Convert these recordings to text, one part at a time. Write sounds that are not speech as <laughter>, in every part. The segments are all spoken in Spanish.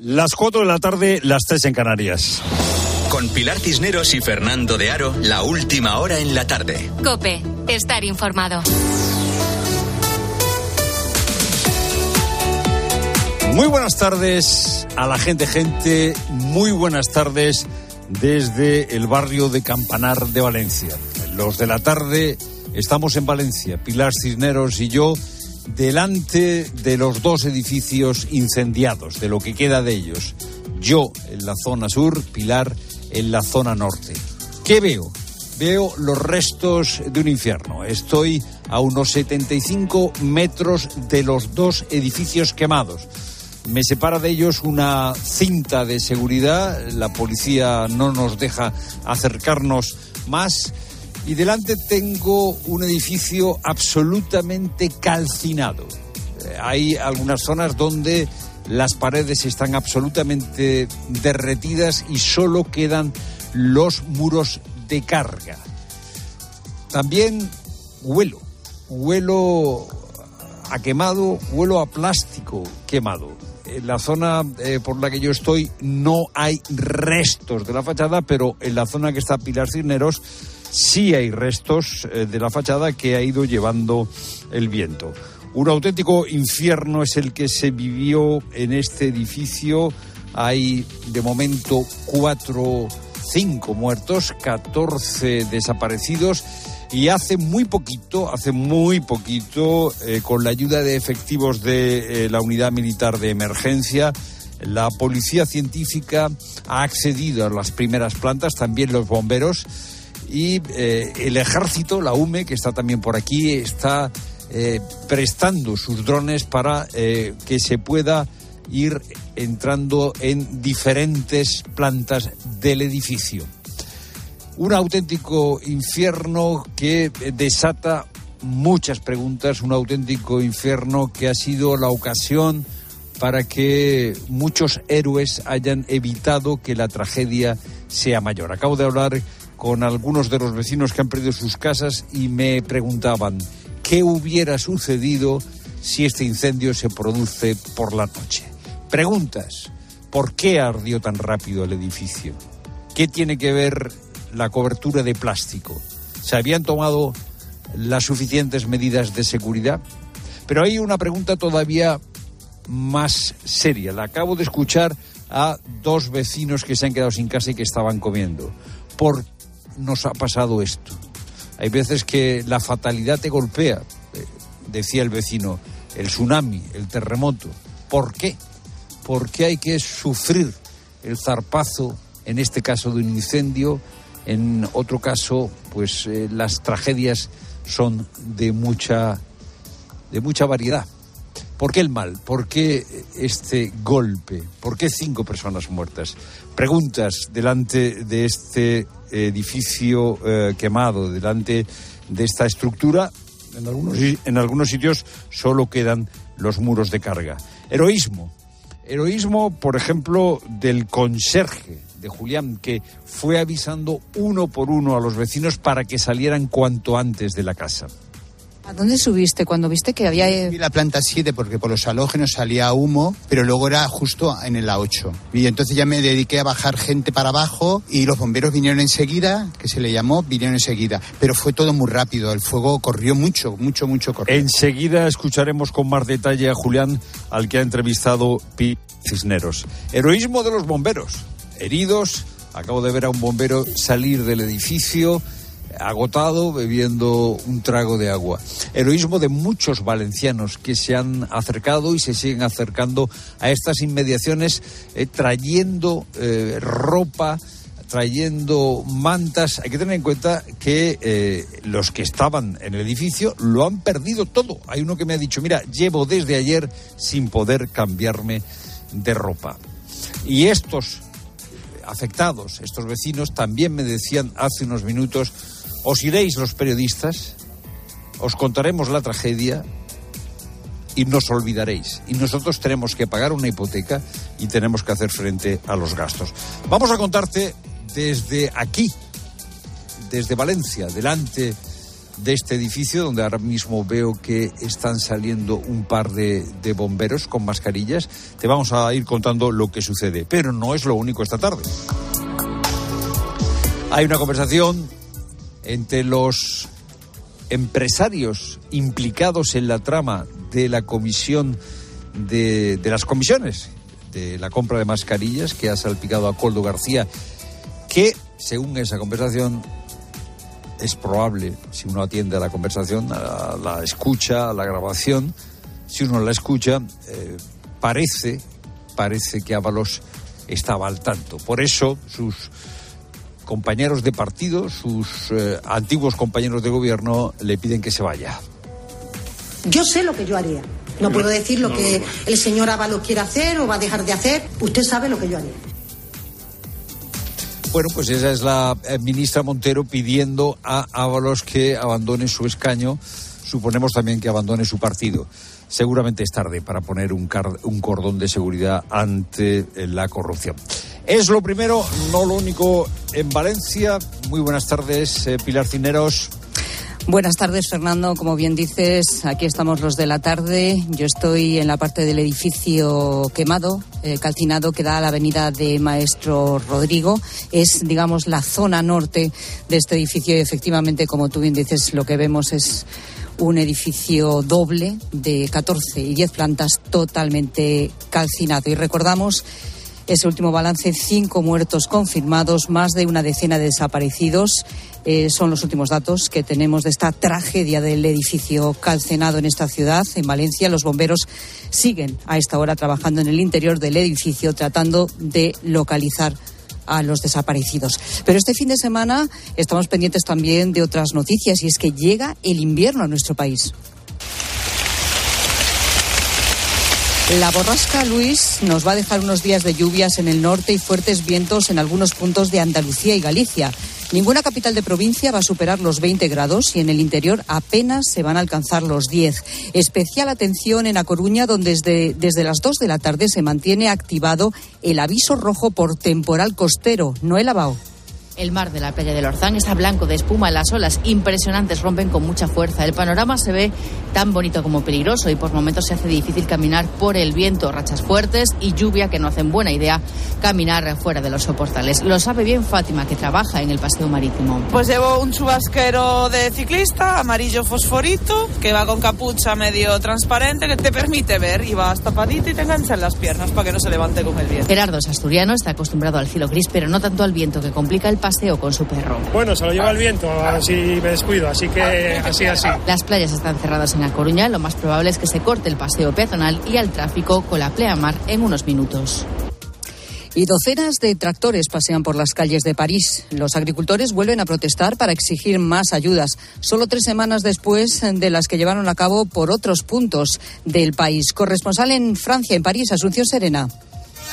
Las 4 de la tarde, las 3 en Canarias. Con Pilar Cisneros y Fernando de Aro, la última hora en la tarde. Cope, estar informado. Muy buenas tardes a la gente, gente. Muy buenas tardes desde el barrio de Campanar de Valencia. Los de la tarde estamos en Valencia, Pilar Cisneros y yo, delante de los dos edificios incendiados, de lo que queda de ellos. Yo en la zona sur, Pilar en la zona norte. ¿Qué veo? Veo los restos de un infierno. Estoy a unos 75 metros de los dos edificios quemados. Me separa de ellos una cinta de seguridad. La policía no nos deja acercarnos más. Y delante tengo un edificio absolutamente calcinado. Eh, Hay algunas zonas donde las paredes están absolutamente derretidas y solo quedan los muros de carga. También huelo, huelo a quemado, huelo a plástico quemado. En la zona eh, por la que yo estoy no hay restos de la fachada, pero en la zona que está Pilar Cisneros sí hay restos eh, de la fachada que ha ido llevando el viento. Un auténtico infierno es el que se vivió en este edificio. Hay de momento cuatro, cinco muertos, 14 desaparecidos. Y hace muy poquito, hace muy poquito, eh, con la ayuda de efectivos de eh, la unidad militar de emergencia, la policía científica ha accedido a las primeras plantas, también los bomberos, y eh, el ejército, la UME, que está también por aquí, está eh, prestando sus drones para eh, que se pueda ir entrando en diferentes plantas del edificio. Un auténtico infierno que desata muchas preguntas, un auténtico infierno que ha sido la ocasión para que muchos héroes hayan evitado que la tragedia sea mayor. Acabo de hablar con algunos de los vecinos que han perdido sus casas y me preguntaban qué hubiera sucedido si este incendio se produce por la noche. Preguntas. ¿Por qué ardió tan rápido el edificio? ¿Qué tiene que ver la cobertura de plástico? ¿Se habían tomado las suficientes medidas de seguridad? Pero hay una pregunta todavía más seria. La acabo de escuchar a dos vecinos que se han quedado sin casa y que estaban comiendo. ¿Por nos ha pasado esto? Hay veces que la fatalidad te golpea, eh, decía el vecino, el tsunami, el terremoto. ¿Por qué? ¿Por qué hay que sufrir el zarpazo, en este caso de un incendio? En otro caso, pues eh, las tragedias son de mucha, de mucha variedad. ¿Por qué el mal? ¿Por qué este golpe? ¿Por qué cinco personas muertas? Preguntas delante de este edificio eh, quemado, delante de esta estructura. En algunos, en algunos sitios solo quedan los muros de carga. Heroísmo. Heroísmo, por ejemplo, del conserje de Julián, que fue avisando uno por uno a los vecinos para que salieran cuanto antes de la casa. ¿A dónde subiste cuando viste que había... eh, Vi la planta 7 porque por los halógenos salía humo, pero luego era justo en la 8. Y entonces ya me dediqué a bajar gente para abajo y los bomberos vinieron enseguida, que se le llamó, vinieron enseguida. Pero fue todo muy rápido, el fuego corrió mucho, mucho, mucho corrió. Enseguida escucharemos con más detalle a Julián, al que ha entrevistado Pi Cisneros. Heroísmo de los bomberos. Heridos. Acabo de ver a un bombero salir del edificio agotado bebiendo un trago de agua. Heroísmo de muchos valencianos que se han acercado y se siguen acercando a estas inmediaciones eh, trayendo eh, ropa, trayendo mantas. Hay que tener en cuenta que eh, los que estaban en el edificio lo han perdido todo. Hay uno que me ha dicho, mira, llevo desde ayer sin poder cambiarme de ropa. Y estos afectados, estos vecinos, también me decían hace unos minutos, os iréis los periodistas, os contaremos la tragedia y nos olvidaréis. Y nosotros tenemos que pagar una hipoteca y tenemos que hacer frente a los gastos. Vamos a contarte desde aquí, desde Valencia, delante de este edificio, donde ahora mismo veo que están saliendo un par de, bomberos con mascarillas. Te vamos a ir contando lo que sucede, pero no es lo único esta tarde. Hay una conversación entre los empresarios implicados en la trama de la comisión de, de, las comisiones de la compra de mascarillas que ha salpicado a Coldo García, que según esa conversación es probable, si uno atiende a la conversación, a la escucha, a la grabación, si uno la escucha, eh, parece, parece que Ábalos estaba al tanto. Por eso sus compañeros de partido, sus eh, antiguos compañeros de gobierno, le piden que se vaya. Yo sé lo que yo haría. No puedo decir lo que el señor Ábalos quiere hacer o va a dejar de hacer. Usted sabe lo que yo haría. Bueno, pues esa es la eh, ministra Montero pidiendo a Ábalos que abandone su escaño. Suponemos también que abandone su partido. Seguramente es tarde para poner un, un cordón de seguridad ante eh, la corrupción. Es lo primero, no lo único en Valencia. Muy buenas tardes, eh, Pilar Cineros. Buenas tardes, Fernando. Como bien dices, aquí estamos los de la tarde. Yo estoy en la parte del edificio quemado, eh, calcinado, que da a la avenida de Maestro Rodrigo. Es, digamos, la zona norte de este edificio y efectivamente, como tú bien dices, lo que vemos es un edificio doble de 14 y 10 plantas totalmente calcinado. Y recordamos ese último balance, cinco muertos confirmados, más de una decena de desaparecidos. Eh, son los últimos datos que tenemos de esta tragedia del edificio calcinado en esta ciudad, en Valencia. Los bomberos siguen a esta hora trabajando en el interior del edificio, tratando de localizar a los desaparecidos. Pero este fin de semana estamos pendientes también de otras noticias y es que llega el invierno a nuestro país. La borrasca Luis nos va a dejar unos días de lluvias en el norte y fuertes vientos en algunos puntos de Andalucía y Galicia. Ninguna capital de provincia va a superar los 20 grados y en el interior apenas se van a alcanzar los 10. Especial atención en A Coruña, donde desde, las 2 de la tarde se mantiene activado el aviso rojo por temporal costero. No el lavado. El mar de la playa del Orzán está blanco de espuma, las olas impresionantes rompen con mucha fuerza. El panorama se ve tan bonito como peligroso y por momentos se hace difícil caminar por el viento, rachas fuertes y lluvia que no hacen buena idea caminar fuera de los soportales. Lo sabe bien Fátima, que trabaja en el paseo marítimo. Pues llevo un chubasquero de ciclista, amarillo fosforito, que va con capucha medio transparente, que te permite ver y vas tapadito y te engancha en las piernas para que no se levante con el viento. Gerardo es asturiano, está acostumbrado al cielo gris, pero no tanto al viento que complica el paseo con su perro. Bueno, se lo lleva el viento, así me descuido, así que así, así. Las playas están cerradas en La Coruña, lo más probable es que se corte el paseo peatonal y al tráfico con la pleamar en unos minutos. Y docenas de tractores pasean por las calles de París. Los agricultores vuelven a protestar para exigir más ayudas, solo tres semanas después de las que llevaron a cabo por otros puntos del país. Corresponsal en Francia, en París, Asunción Serena.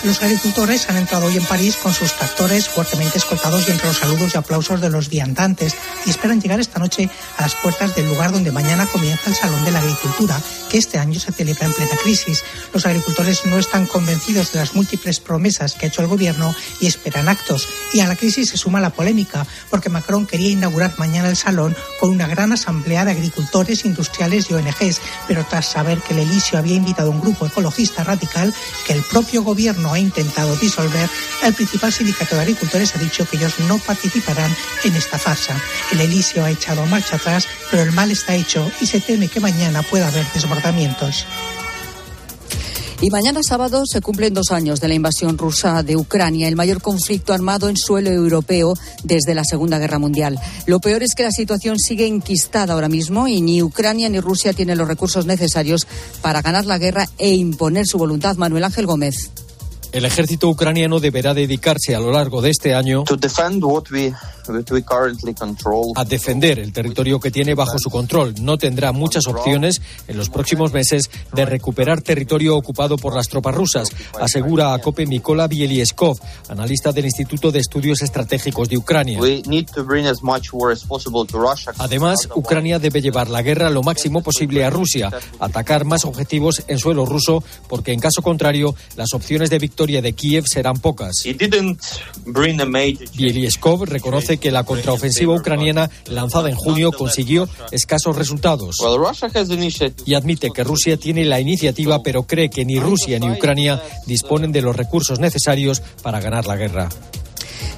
Los agricultores han entrado hoy en París con sus tractores fuertemente escoltados y entre los saludos y aplausos de los viandantes y esperan llegar esta noche a las puertas del lugar donde mañana comienza el Salón de la Agricultura, que este año se celebra en plena crisis. Los agricultores no están convencidos de las múltiples promesas que ha hecho el gobierno y esperan actos. Y a la crisis se suma la polémica, porque Macron quería inaugurar mañana el Salón con una gran asamblea de agricultores, industriales y ONGs, pero tras saber que el Elisio había invitado a un grupo ecologista radical que el propio gobierno ha intentado disolver, el principal sindicato de agricultores ha dicho que ellos no participarán en esta farsa. El Elisio ha echado marcha atrás, pero el mal está hecho y se teme que mañana pueda haber desbordamientos. Y mañana sábado se cumplen dos años de la invasión rusa de Ucrania, el mayor conflicto armado en suelo europeo desde la Segunda Guerra Mundial. Lo peor es que la situación sigue enquistada ahora mismo y ni Ucrania ni Rusia tienen los recursos necesarios para ganar la guerra e imponer su voluntad. Manuel Ángel Gómez. El ejército ucraniano deberá dedicarse a lo largo de este año a defender el territorio que tiene bajo su control. No tendrá muchas opciones en los próximos meses de recuperar territorio ocupado por las tropas rusas, asegura a COPE Mikola Bielieskov, analista del Instituto de Estudios Estratégicos de Ucrania. Además, Ucrania debe llevar la guerra lo máximo posible a Rusia, atacar más objetivos en suelo ruso, porque en caso contrario, las opciones de victoria victoria de Kiev serán pocas. Bielieskov reconoce que la contraofensiva ucraniana lanzada en junio consiguió escasos resultados y admite que Rusia tiene la iniciativa, pero cree que ni Rusia ni Ucrania disponen de los recursos necesarios para ganar la guerra.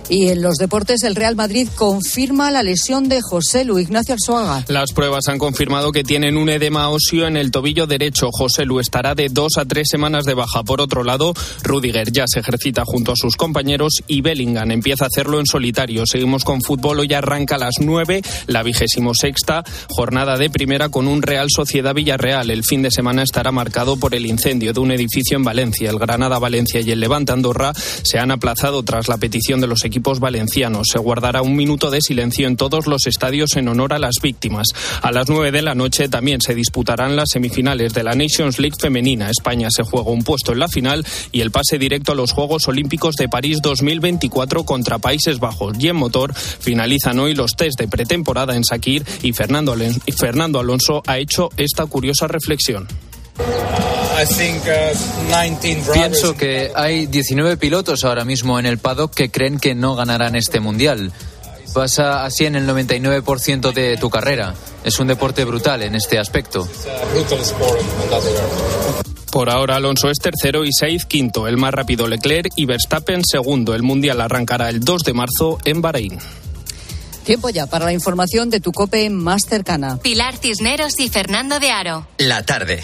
Y en los deportes, el Real Madrid confirma la lesión de José Lu Ignacio Arzuaga. Las pruebas han confirmado que tienen un edema óseo en el tobillo derecho. José Lu estará de dos a tres semanas de baja. Por otro lado, Rudiger ya se ejercita junto a sus compañeros y Bellingham empieza a hacerlo en solitario. Seguimos con fútbol. Hoy arranca a las nueve la vigésimo sexta jornada de primera con un Real Sociedad Villarreal. El fin de semana estará marcado por el incendio de un edificio en Valencia. El Granada Valencia y el Levante Andorra se han aplazado tras la petición de los equipos valencianos. Se guardará un minuto de silencio en todos los estadios en honor a las víctimas. A las nueve de la noche también se disputarán las semifinales de la Nations League femenina. España se juega un puesto en la final y el pase directo a los Juegos Olímpicos de París 2024 contra Países Bajos. Y en motor finalizan hoy los test de pretemporada en Sakir y Fernando Alonso ha hecho esta curiosa reflexión. Uh, Pienso que hay 19 pilotos ahora mismo en el paddock que creen que no ganarán este mundial. Pasa así en el 99% de tu carrera. Es un deporte brutal en este aspecto. Por ahora Alonso es tercero y Sainz quinto, el más rápido Leclerc y Verstappen segundo. El mundial arrancará el 2 de marzo en Bahrein. Tiempo ya para la información de tu cope más cercana. Pilar Cisneros y Fernando de Aro. La tarde.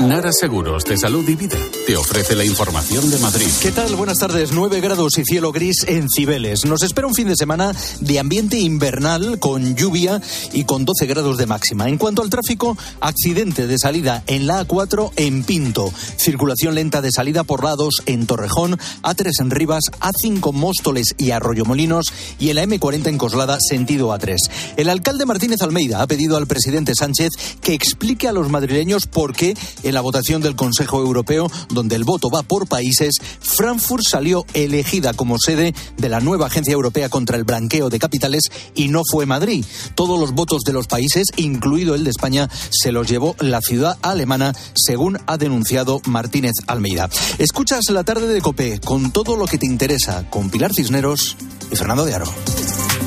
Nara Seguros de Salud y Vida te ofrece la información de Madrid. ¿Qué tal? Buenas tardes. 9 grados y cielo gris en Cibeles. Nos espera un fin de semana de ambiente invernal con lluvia y con 12 grados de máxima. En cuanto al tráfico, accidente de salida en la A4 en Pinto. Circulación lenta de salida por lados en Torrejón, A3 en Rivas, A5 Móstoles y Arroyomolinos y en la M40 en Coslada sentido A3. El alcalde Martínez Almeida ha pedido al presidente Sánchez que explique a los madrileños por qué en la votación del Consejo Europeo, donde el voto va por países, Frankfurt salió elegida como sede de la nueva Agencia Europea contra el Blanqueo de Capitales y no fue Madrid. Todos los votos de los países, incluido el de España, se los llevó la ciudad alemana, según ha denunciado Martínez Almeida. Escuchas la tarde de Copé con todo lo que te interesa, con Pilar Cisneros y Fernando de Aro.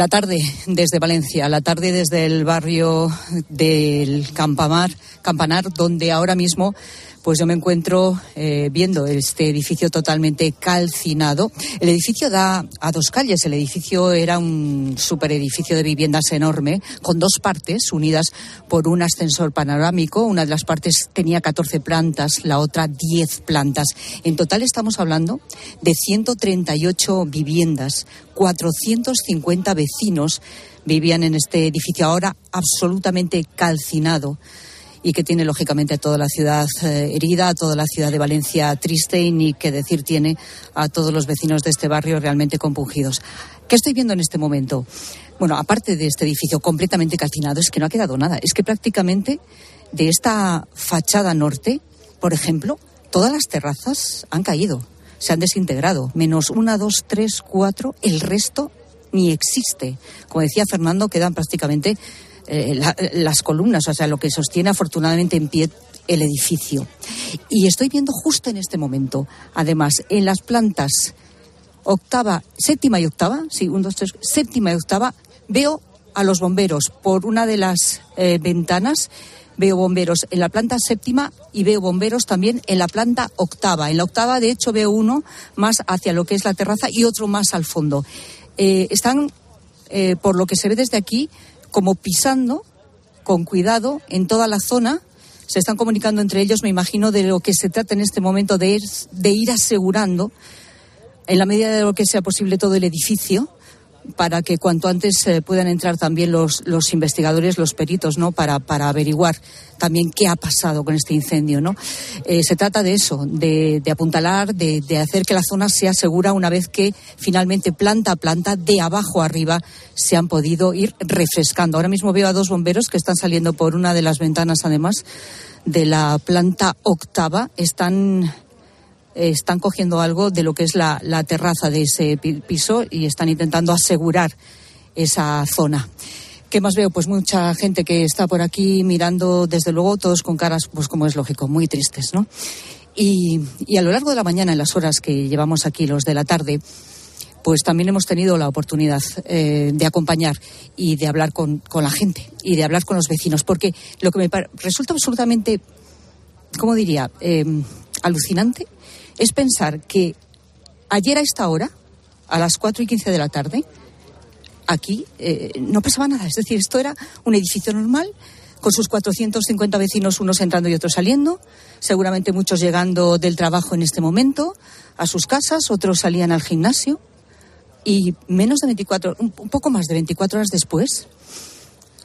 La tarde desde Valencia, la tarde desde el barrio del Campamar, Campanar, donde ahora mismo pues yo me encuentro eh, viendo este edificio totalmente calcinado. El edificio da a dos calles. El edificio era un superedificio de viviendas enorme, con dos partes unidas por un ascensor panorámico. Una de las partes tenía 14 plantas, la otra 10 plantas. En total estamos hablando de 138 viviendas, 450 vecinos vivían en este edificio ahora absolutamente calcinado y que tiene lógicamente a toda la ciudad eh, herida, a toda la ciudad de Valencia triste y ni qué decir tiene a todos los vecinos de este barrio realmente compungidos. ¿Qué estoy viendo en este momento? Bueno, aparte de este edificio completamente calcinado, es que no ha quedado nada. Es que prácticamente de esta fachada norte, por ejemplo, todas las terrazas han caído, se han desintegrado. Menos una, dos, tres, cuatro, el resto ni existe. Como decía Fernando, quedan prácticamente eh, las columnas, o sea, lo que sostiene afortunadamente en pie el edificio. Y estoy viendo justo en este momento, además, en las plantas octava, séptima y octava, sí, un, dos, tres, séptima y octava, veo a los bomberos por una de las eh, ventanas. Veo bomberos en la planta séptima y veo bomberos también en la planta octava. En la octava, de hecho, veo uno más hacia lo que es la terraza y otro más al fondo. Eh, están, por lo que se ve desde aquí, como pisando con cuidado en toda la zona. Se están comunicando entre ellos, me imagino, de lo que se trata en este momento de ir, asegurando, en la medida de lo que sea posible, todo el edificio para que cuanto antes eh, puedan entrar también los, los investigadores, los peritos, ¿no? Para, para averiguar también qué ha pasado con este incendio, ¿no? Eh, se trata de eso, de, de apuntalar, de, de, hacer que la zona sea segura una vez que finalmente planta a planta, de abajo arriba, se han podido ir refrescando. Ahora mismo veo a dos bomberos que están saliendo por una de las ventanas, además, de la planta octava. Están están cogiendo algo de lo que es la, terraza de ese pi- piso y están intentando asegurar esa zona. ¿Qué más veo? Pues mucha gente que está por aquí mirando, desde luego, todos con caras, pues como es lógico, muy tristes, ¿no? Y, y a lo largo de la mañana, en las horas que llevamos aquí, los de la tarde, pues también hemos tenido la oportunidad eh, de acompañar y de hablar con, con la gente y de hablar con los vecinos, porque lo que me resulta absolutamente, ¿cómo diría?, Eh, alucinante es pensar que ayer a esta hora, a las 4 y 15 de la tarde, aquí eh, no pasaba nada. Es decir, esto era un edificio normal con sus 450 vecinos, unos entrando y otros saliendo, seguramente muchos llegando del trabajo en este momento a sus casas, otros salían al gimnasio y menos de 24, un, poco más de 24 horas después,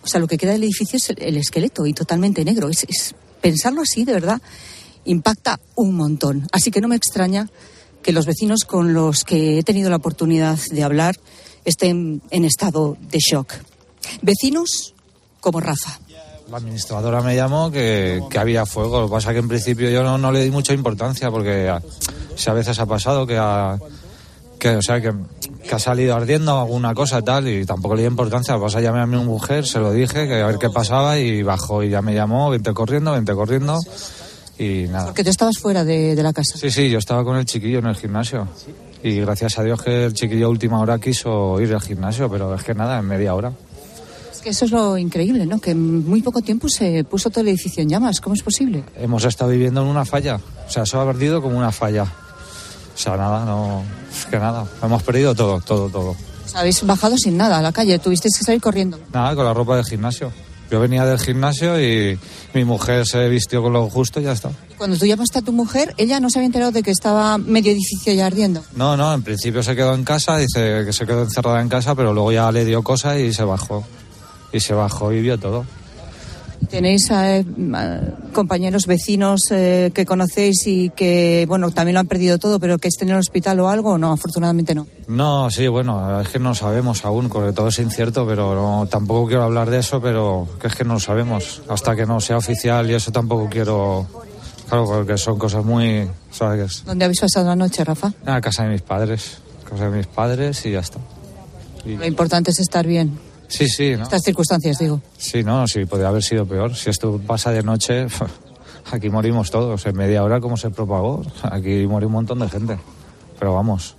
o sea, lo que queda del edificio es el, el esqueleto y totalmente negro. Es- pensarlo así, de verdad, impacta un montón. Así que no me extraña que los vecinos con los que he tenido la oportunidad de hablar estén en estado de shock. Vecinos como Rafa. La administradora me llamó que, que había fuego. Lo que pasa que en principio yo no, le di mucha importancia porque a, si a veces ha pasado que ha, que, o sea, que, ha salido ardiendo alguna cosa tal y tampoco le di importancia. Lo que pasa llamé a mi mujer, se lo dije, que a ver qué pasaba y bajó y ya me llamó, vente corriendo, vente corriendo y nada. Porque tú estabas fuera de, de la casa. Sí, sí, yo estaba con el chiquillo en el gimnasio y gracias a Dios que el chiquillo a última hora quiso ir al gimnasio, pero es que nada, en media hora. Es que eso es lo increíble, ¿no? Que en muy poco tiempo se puso todo el edificio en llamas. ¿Cómo es posible? hemos estado viviendo en una falla. O sea, eso ha perdido como una falla. O sea, nada, no. Es que nada. Hemos perdido todo, todo, todo. O sea, habéis bajado sin nada a la calle. Tuvisteis que salir corriendo. Nada, con la ropa del gimnasio. Yo venía del gimnasio y mi mujer se vistió con lo justo y ya está. Cuando tú llamaste a tu mujer, ella no se había enterado de que estaba medio edificio ya ardiendo. No, no, en principio se quedó en casa, dice que se quedó encerrada en casa, pero luego ya le dio cosa y se bajó. Y se bajó y vio todo. ¿Tenéis eh, ma- compañeros, vecinos eh, que conocéis y que, bueno, también lo han perdido todo, pero que estén en el hospital o algo? No, afortunadamente no. No, sí, bueno, es que no sabemos aún, porque todo es incierto, pero no, tampoco quiero hablar de eso, pero que es que no lo sabemos. Hasta que no sea oficial y eso tampoco quiero. Claro, porque son cosas muy. ¿Sabes? ¿Dónde habéis pasado la noche, Rafa? En la casa de mis padres. Casa de mis padres y ya está. Y- Lo importante es estar bien. Sí, sí, ¿no? Estas circunstancias, digo. Sí, no, sí, podría haber sido peor. Si esto pasa de noche, <laughs> aquí morimos todos. En media hora, como se propagó, aquí muere un montón de gente. Pero vamos,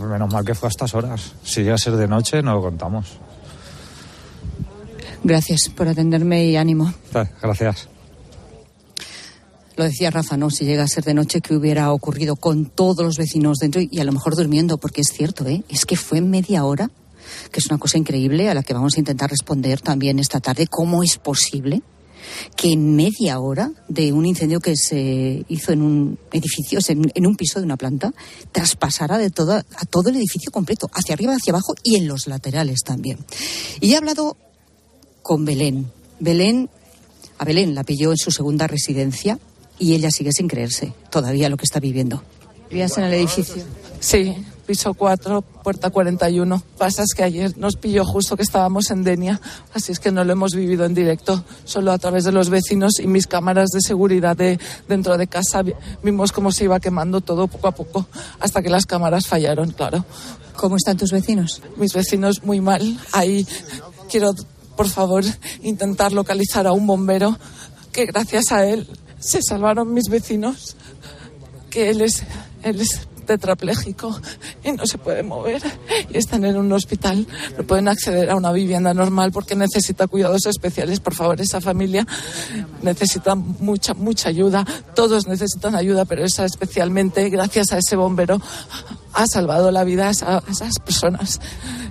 menos mal que fue a estas horas. Si llega a ser de noche, no lo contamos. Gracias por atenderme y ánimo. Gracias. Lo decía Rafa, ¿no? Si llega a ser de noche, ¿qué hubiera ocurrido con todos los vecinos dentro y a lo mejor durmiendo? Porque es cierto, ¿eh? Es que fue media hora, que es una cosa increíble a la que vamos a intentar responder también esta tarde. ¿Cómo es posible que en media hora de un incendio que se hizo en un edificio, en un piso de una planta, traspasara de toda, a todo el edificio completo, hacia arriba, hacia abajo y en los laterales también? Y he hablado con Belén. Belén, a Belén la pilló en su segunda residencia y ella sigue sin creerse todavía lo que está viviendo. ¿Vivías en el edificio? Sí, piso 4, puerta 41. Pasa es que ayer nos pilló justo que estábamos en Denia, así es que no lo hemos vivido en directo, solo a través de los vecinos y mis cámaras de seguridad de dentro de casa. Vi- Vimos cómo se iba quemando todo poco a poco, hasta que las cámaras fallaron, claro. ¿Cómo están tus vecinos? Mis vecinos muy mal. Ahí quiero, por favor, intentar localizar a un bombero, que gracias a él se salvaron mis vecinos, que él es, él es tetrapléjico y no se puede mover y están en un hospital. No pueden acceder a una vivienda normal porque necesita cuidados especiales. Por favor, esa familia necesita mucha, mucha ayuda. Todos necesitan ayuda, pero esa especialmente, gracias a ese bombero, ha salvado la vida a, esa- a esas personas.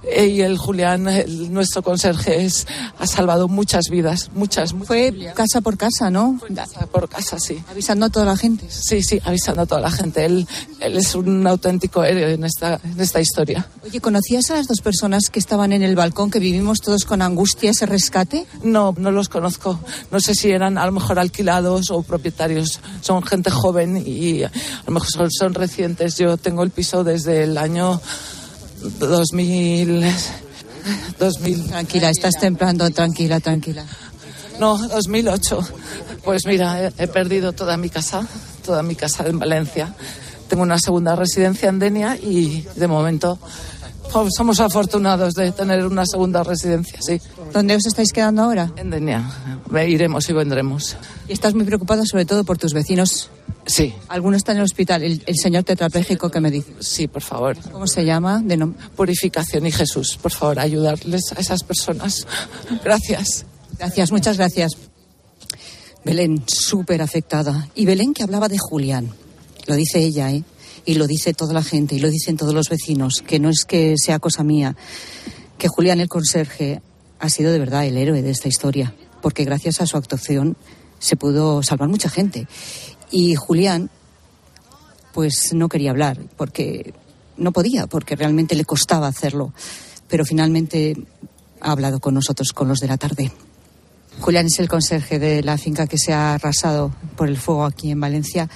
Y el Julián, el- nuestro conserje, es, ha salvado muchas vidas, muchas. muchas Fue casa por casa, ¿no? casa por casa, sí. Avisando a toda la gente. Sí, sí, avisando a toda la gente. Él, él es un auténtico héroe en esta, en esta historia. Oye, ¿conocías a las dos personas que estaban en el balcón, que vivimos todos con angustia ese rescate? No, no los conozco. No sé si eran a lo mejor alquilados o propietarios. Son gente joven y a lo mejor son, son recientes. Yo tengo el piso desde el año 2000. 2000. Tranquila, estás templando, tranquila, tranquila. No, 2008. Pues mira, he, he perdido toda mi casa, toda mi casa en Valencia. Tengo una segunda residencia en Denia y de momento somos afortunados de tener una segunda residencia, sí. ¿Dónde os estáis quedando ahora? En Denia. Iremos y vendremos. Y estás muy preocupado sobre todo por tus vecinos. Sí. ¿Alguno está en el hospital? El, el señor tetrapléjico que me dice. Sí, por favor. ¿Cómo se llama? De nom- Purificación y Jesús, por favor, ayudarles a esas personas. Gracias. Gracias, muchas gracias. Belén, súper afectada. Y Belén que hablaba de Julián. Lo dice ella, ¿eh? Y lo dice toda la gente, y lo dicen todos los vecinos, que no es que sea cosa mía, que Julián el conserje ha sido de verdad el héroe de esta historia, porque gracias a su actuación se pudo salvar mucha gente. Y Julián, pues no quería hablar, porque no podía, porque realmente le costaba hacerlo. Pero finalmente ha hablado con nosotros, con los de la tarde. Julián es el conserje de la finca que se ha arrasado por el fuego aquí en Valencia.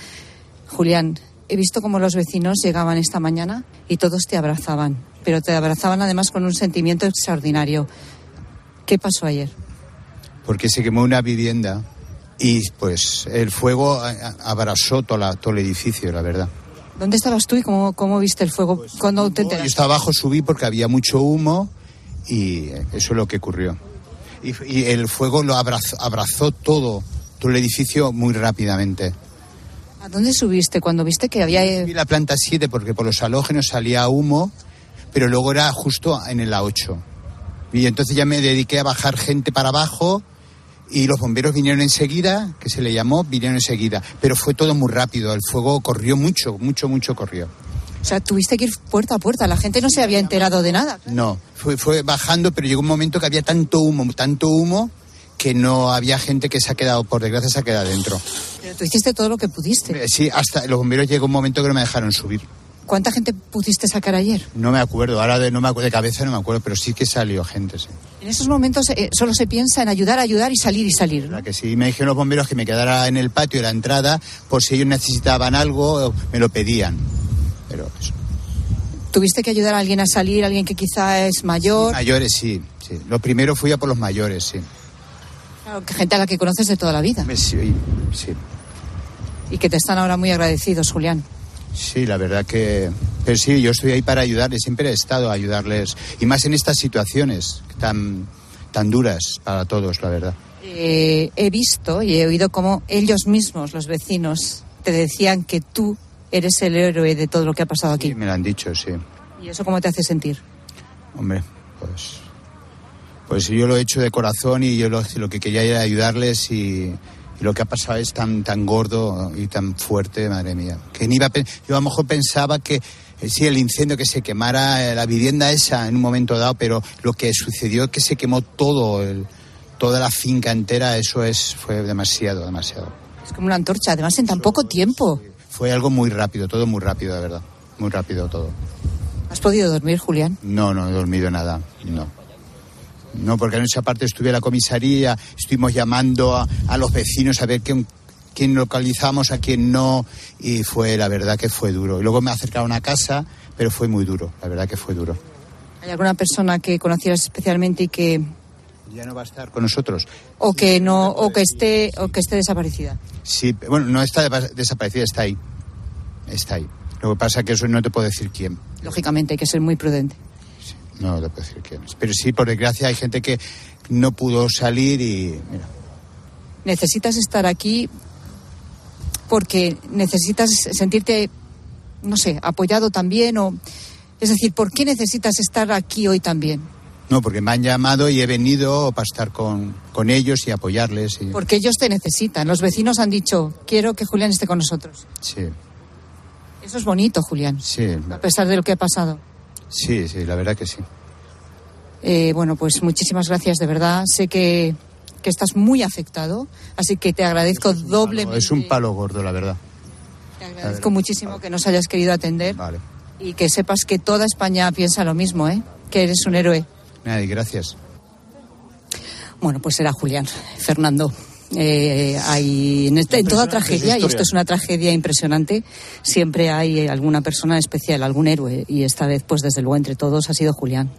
Julián, he visto cómo los vecinos llegaban esta mañana y todos te abrazaban, pero te abrazaban además con un sentimiento extraordinario. ¿Qué pasó ayer? Porque se quemó una vivienda y pues el fuego a- a- abrasó todo, la- todo el edificio, la verdad. ¿Dónde estabas tú y cómo, cómo viste el fuego cuando te Yo estaba abajo, subí porque había mucho humo y eso es lo que ocurrió. Y, y el fuego lo abrazó, abrazó todo, todo el edificio muy rápidamente. ¿A dónde subiste cuando viste que había... Subí la planta 7 porque por los halógenos salía humo, pero luego era justo en la 8. Y entonces ya me dediqué a bajar gente para abajo y los bomberos vinieron enseguida, que se le llamó, vinieron enseguida. Pero fue todo muy rápido, el fuego corrió mucho, mucho, mucho corrió. O sea, tuviste que ir puerta a puerta, la gente no se había enterado de nada. No, fue, fue bajando, pero llegó un momento que había tanto humo, tanto humo, que no había gente que se ha quedado, por desgracia, se ha quedado dentro. Pero tú hiciste todo lo que pudiste. Eh, Sí, hasta los bomberos llegó un momento que no me dejaron subir. ¿Cuánta gente pudiste sacar ayer? No me acuerdo, ahora de, no me acuerdo, de cabeza no me acuerdo, pero sí que salió gente, sí. En esos momentos eh, solo se piensa en ayudar, ayudar y salir y salir. ¿no? Que sí, me dijeron los bomberos que me quedara en el patio de la entrada por si ellos necesitaban algo, me lo pedían. Pero eso. ¿Tuviste que ayudar a alguien a salir, alguien que quizá es mayor? Mayores, sí, sí. Lo primero fui a por los mayores, sí. Claro, que gente a la que conoces de toda la vida. Sí, sí. Y que te están ahora muy agradecidos, Julián. Sí, la verdad que... Pero sí, yo estoy ahí para ayudarles, siempre he estado a ayudarles. Y más en estas situaciones tan, tan duras para todos, la verdad. Eh, he visto y he oído cómo ellos mismos, los vecinos, te decían que tú eres el héroe de todo lo que ha pasado aquí. Sí, me lo han dicho, sí. ¿Y eso cómo te hace sentir? Hombre, pues... Pues yo lo he hecho de corazón y yo lo, lo que quería era ayudarles y, y lo que ha pasado es tan, tan gordo y tan fuerte, madre mía. Que ni iba a yo a lo mejor pensaba que eh, sí, el incendio que se quemara eh, la vivienda esa en un momento dado, pero lo que sucedió es que se quemó todo, el- toda la finca entera, eso es, fue demasiado, demasiado. Es como una antorcha, además en tan poco tiempo. Fue algo muy rápido, todo muy rápido, de verdad. Muy rápido todo. ¿Has podido dormir, Julián? No, no he dormido nada, no. No, porque anoche aparte estuve a la comisaría, estuvimos llamando a, a los vecinos a ver quién, quién localizamos, a quién no, y fue, la verdad que fue duro. Y luego me acercaron a casa, pero fue muy duro, la verdad que fue duro. ¿Hay alguna persona que conocieras especialmente y que Ya no va a estar con nosotros. o que no o que esté o que esté desaparecida? Sí, bueno, no está de- desaparecida, está ahí. Está ahí. Lo que pasa es que eso no te puedo decir quién. Lógicamente hay que ser muy prudente. No te puedo decir quién es. Pero sí, por desgracia, hay gente que no pudo salir y. Mira, Necesitas estar aquí porque necesitas sentirte no sé, apoyado también o es decir, ¿por qué necesitas estar aquí hoy también? No, porque me han llamado y he venido para estar con, con ellos y apoyarles. Y, Porque ellos te necesitan. Los vecinos han dicho, quiero que Julián esté con nosotros. sí, Eso es bonito, Julián, sí, a pesar de lo que ha pasado. Sí, sí, la verdad que sí. Eh, bueno, pues muchísimas gracias, de verdad. Sé que, que estás muy afectado, así que te agradezco doblemente. Es un palo gordo, la verdad. Te agradezco muchísimo que nos hayas querido atender Vale. y que sepas que toda España piensa lo mismo, ¿eh? que eres un héroe. Nada, y gracias. Bueno, pues era Julián, Fernando. Eh, hay en, este- en toda tragedia, y esto es una tragedia impresionante, siempre hay alguna persona especial, algún héroe, y esta vez, pues desde luego, entre todos ha sido Julián.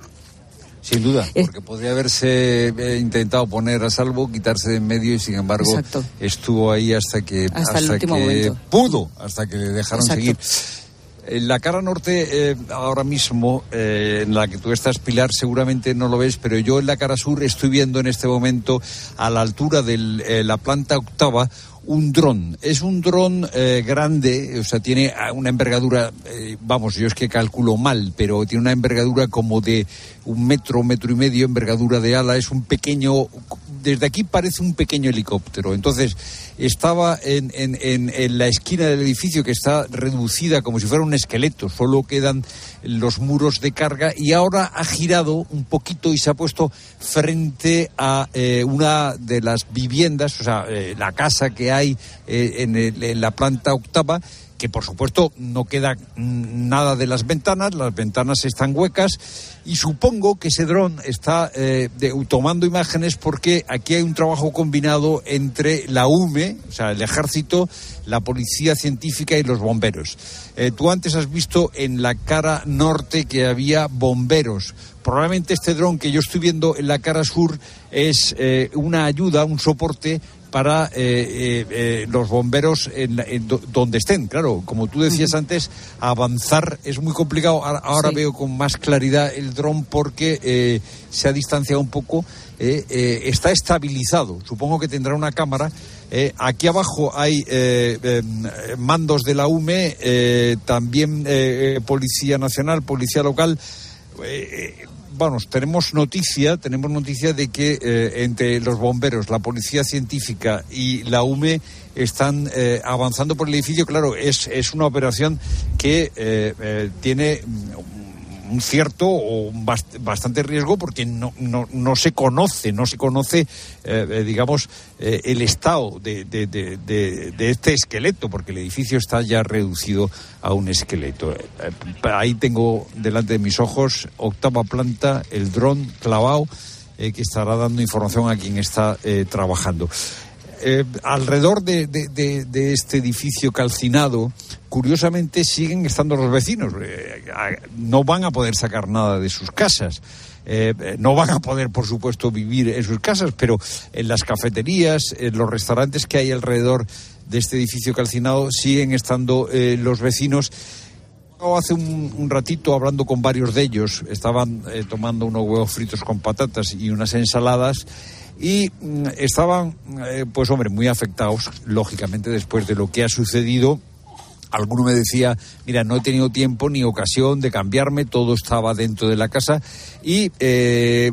Sin duda, Eh. porque podría haberse eh, intentado poner a salvo, quitarse de en medio y sin embargo Exacto. estuvo ahí hasta que Hasta el último que momento. pudo, hasta que le dejaron Exacto. seguir. En la cara norte, eh, ahora mismo, eh, en la que tú estás, Pilar, seguramente no lo ves, pero yo en la cara sur estoy viendo en este momento, a la altura de la planta octava, un dron. Es un dron eh, grande, o sea, tiene ah, una envergadura, eh, vamos, yo es que calculo mal, pero tiene una envergadura como de un metro, metro y medio, envergadura de ala. Es un pequeño, desde aquí parece un pequeño helicóptero. Entonces, estaba en, en, en, la esquina del edificio que está reducida como si fuera un esqueleto, solo quedan los muros de carga y ahora ha girado un poquito y se ha puesto frente a eh, una de las viviendas, o sea, eh, la casa que hay eh, el- en la planta octava que por supuesto no queda nada de las ventanas, las ventanas están huecas y supongo que ese dron está eh, tomando imágenes porque aquí hay un trabajo combinado entre la UME, o sea, el ejército, la policía científica y los bomberos. Eh, tú antes has visto en la cara norte que había bomberos. Probablemente este dron que yo estoy viendo en la cara sur es eh, una ayuda, un soporte para eh, eh, eh, los bomberos en, en do- donde estén. Claro, como tú decías antes, avanzar es muy complicado. Ahora, Sí. veo con más claridad el dron porque eh, se ha distanciado un poco. eh, está estabilizado. Supongo que tendrá una cámara. Aquí abajo hay eh, mandos de la UME, también Policía Nacional, Policía Local. Vamos, tenemos noticia, tenemos noticia de que eh, entre los bomberos, la policía científica y la UME están eh, avanzando por el edificio. Claro, es, es una operación que eh, eh, tiene un cierto o un bast- bastante riesgo porque no, no, no se conoce, no se conoce, eh, eh, digamos, eh, el estado de, de- este esqueleto, porque el edificio está ya reducido a un esqueleto. Eh, ahí tengo delante de mis ojos, octava planta, el dron clavado, que estará dando información a quien está trabajando. Eh, alrededor de, este edificio calcinado, curiosamente siguen estando los vecinos. Eh, no van a poder sacar nada de sus casas. Eh, no van a poder, por supuesto, vivir en sus casas, pero en las cafeterías, en los restaurantes que hay alrededor de este edificio calcinado, siguen estando los vecinos. Hace un, ratito hablando con varios de ellos, estaban tomando unos huevos fritos con patatas y unas ensaladas y mm, estaban, eh, pues hombre, muy afectados, lógicamente, después de lo que ha sucedido. Alguno me decía, mira, no he tenido tiempo ni ocasión de cambiarme, todo estaba dentro de la casa y eh,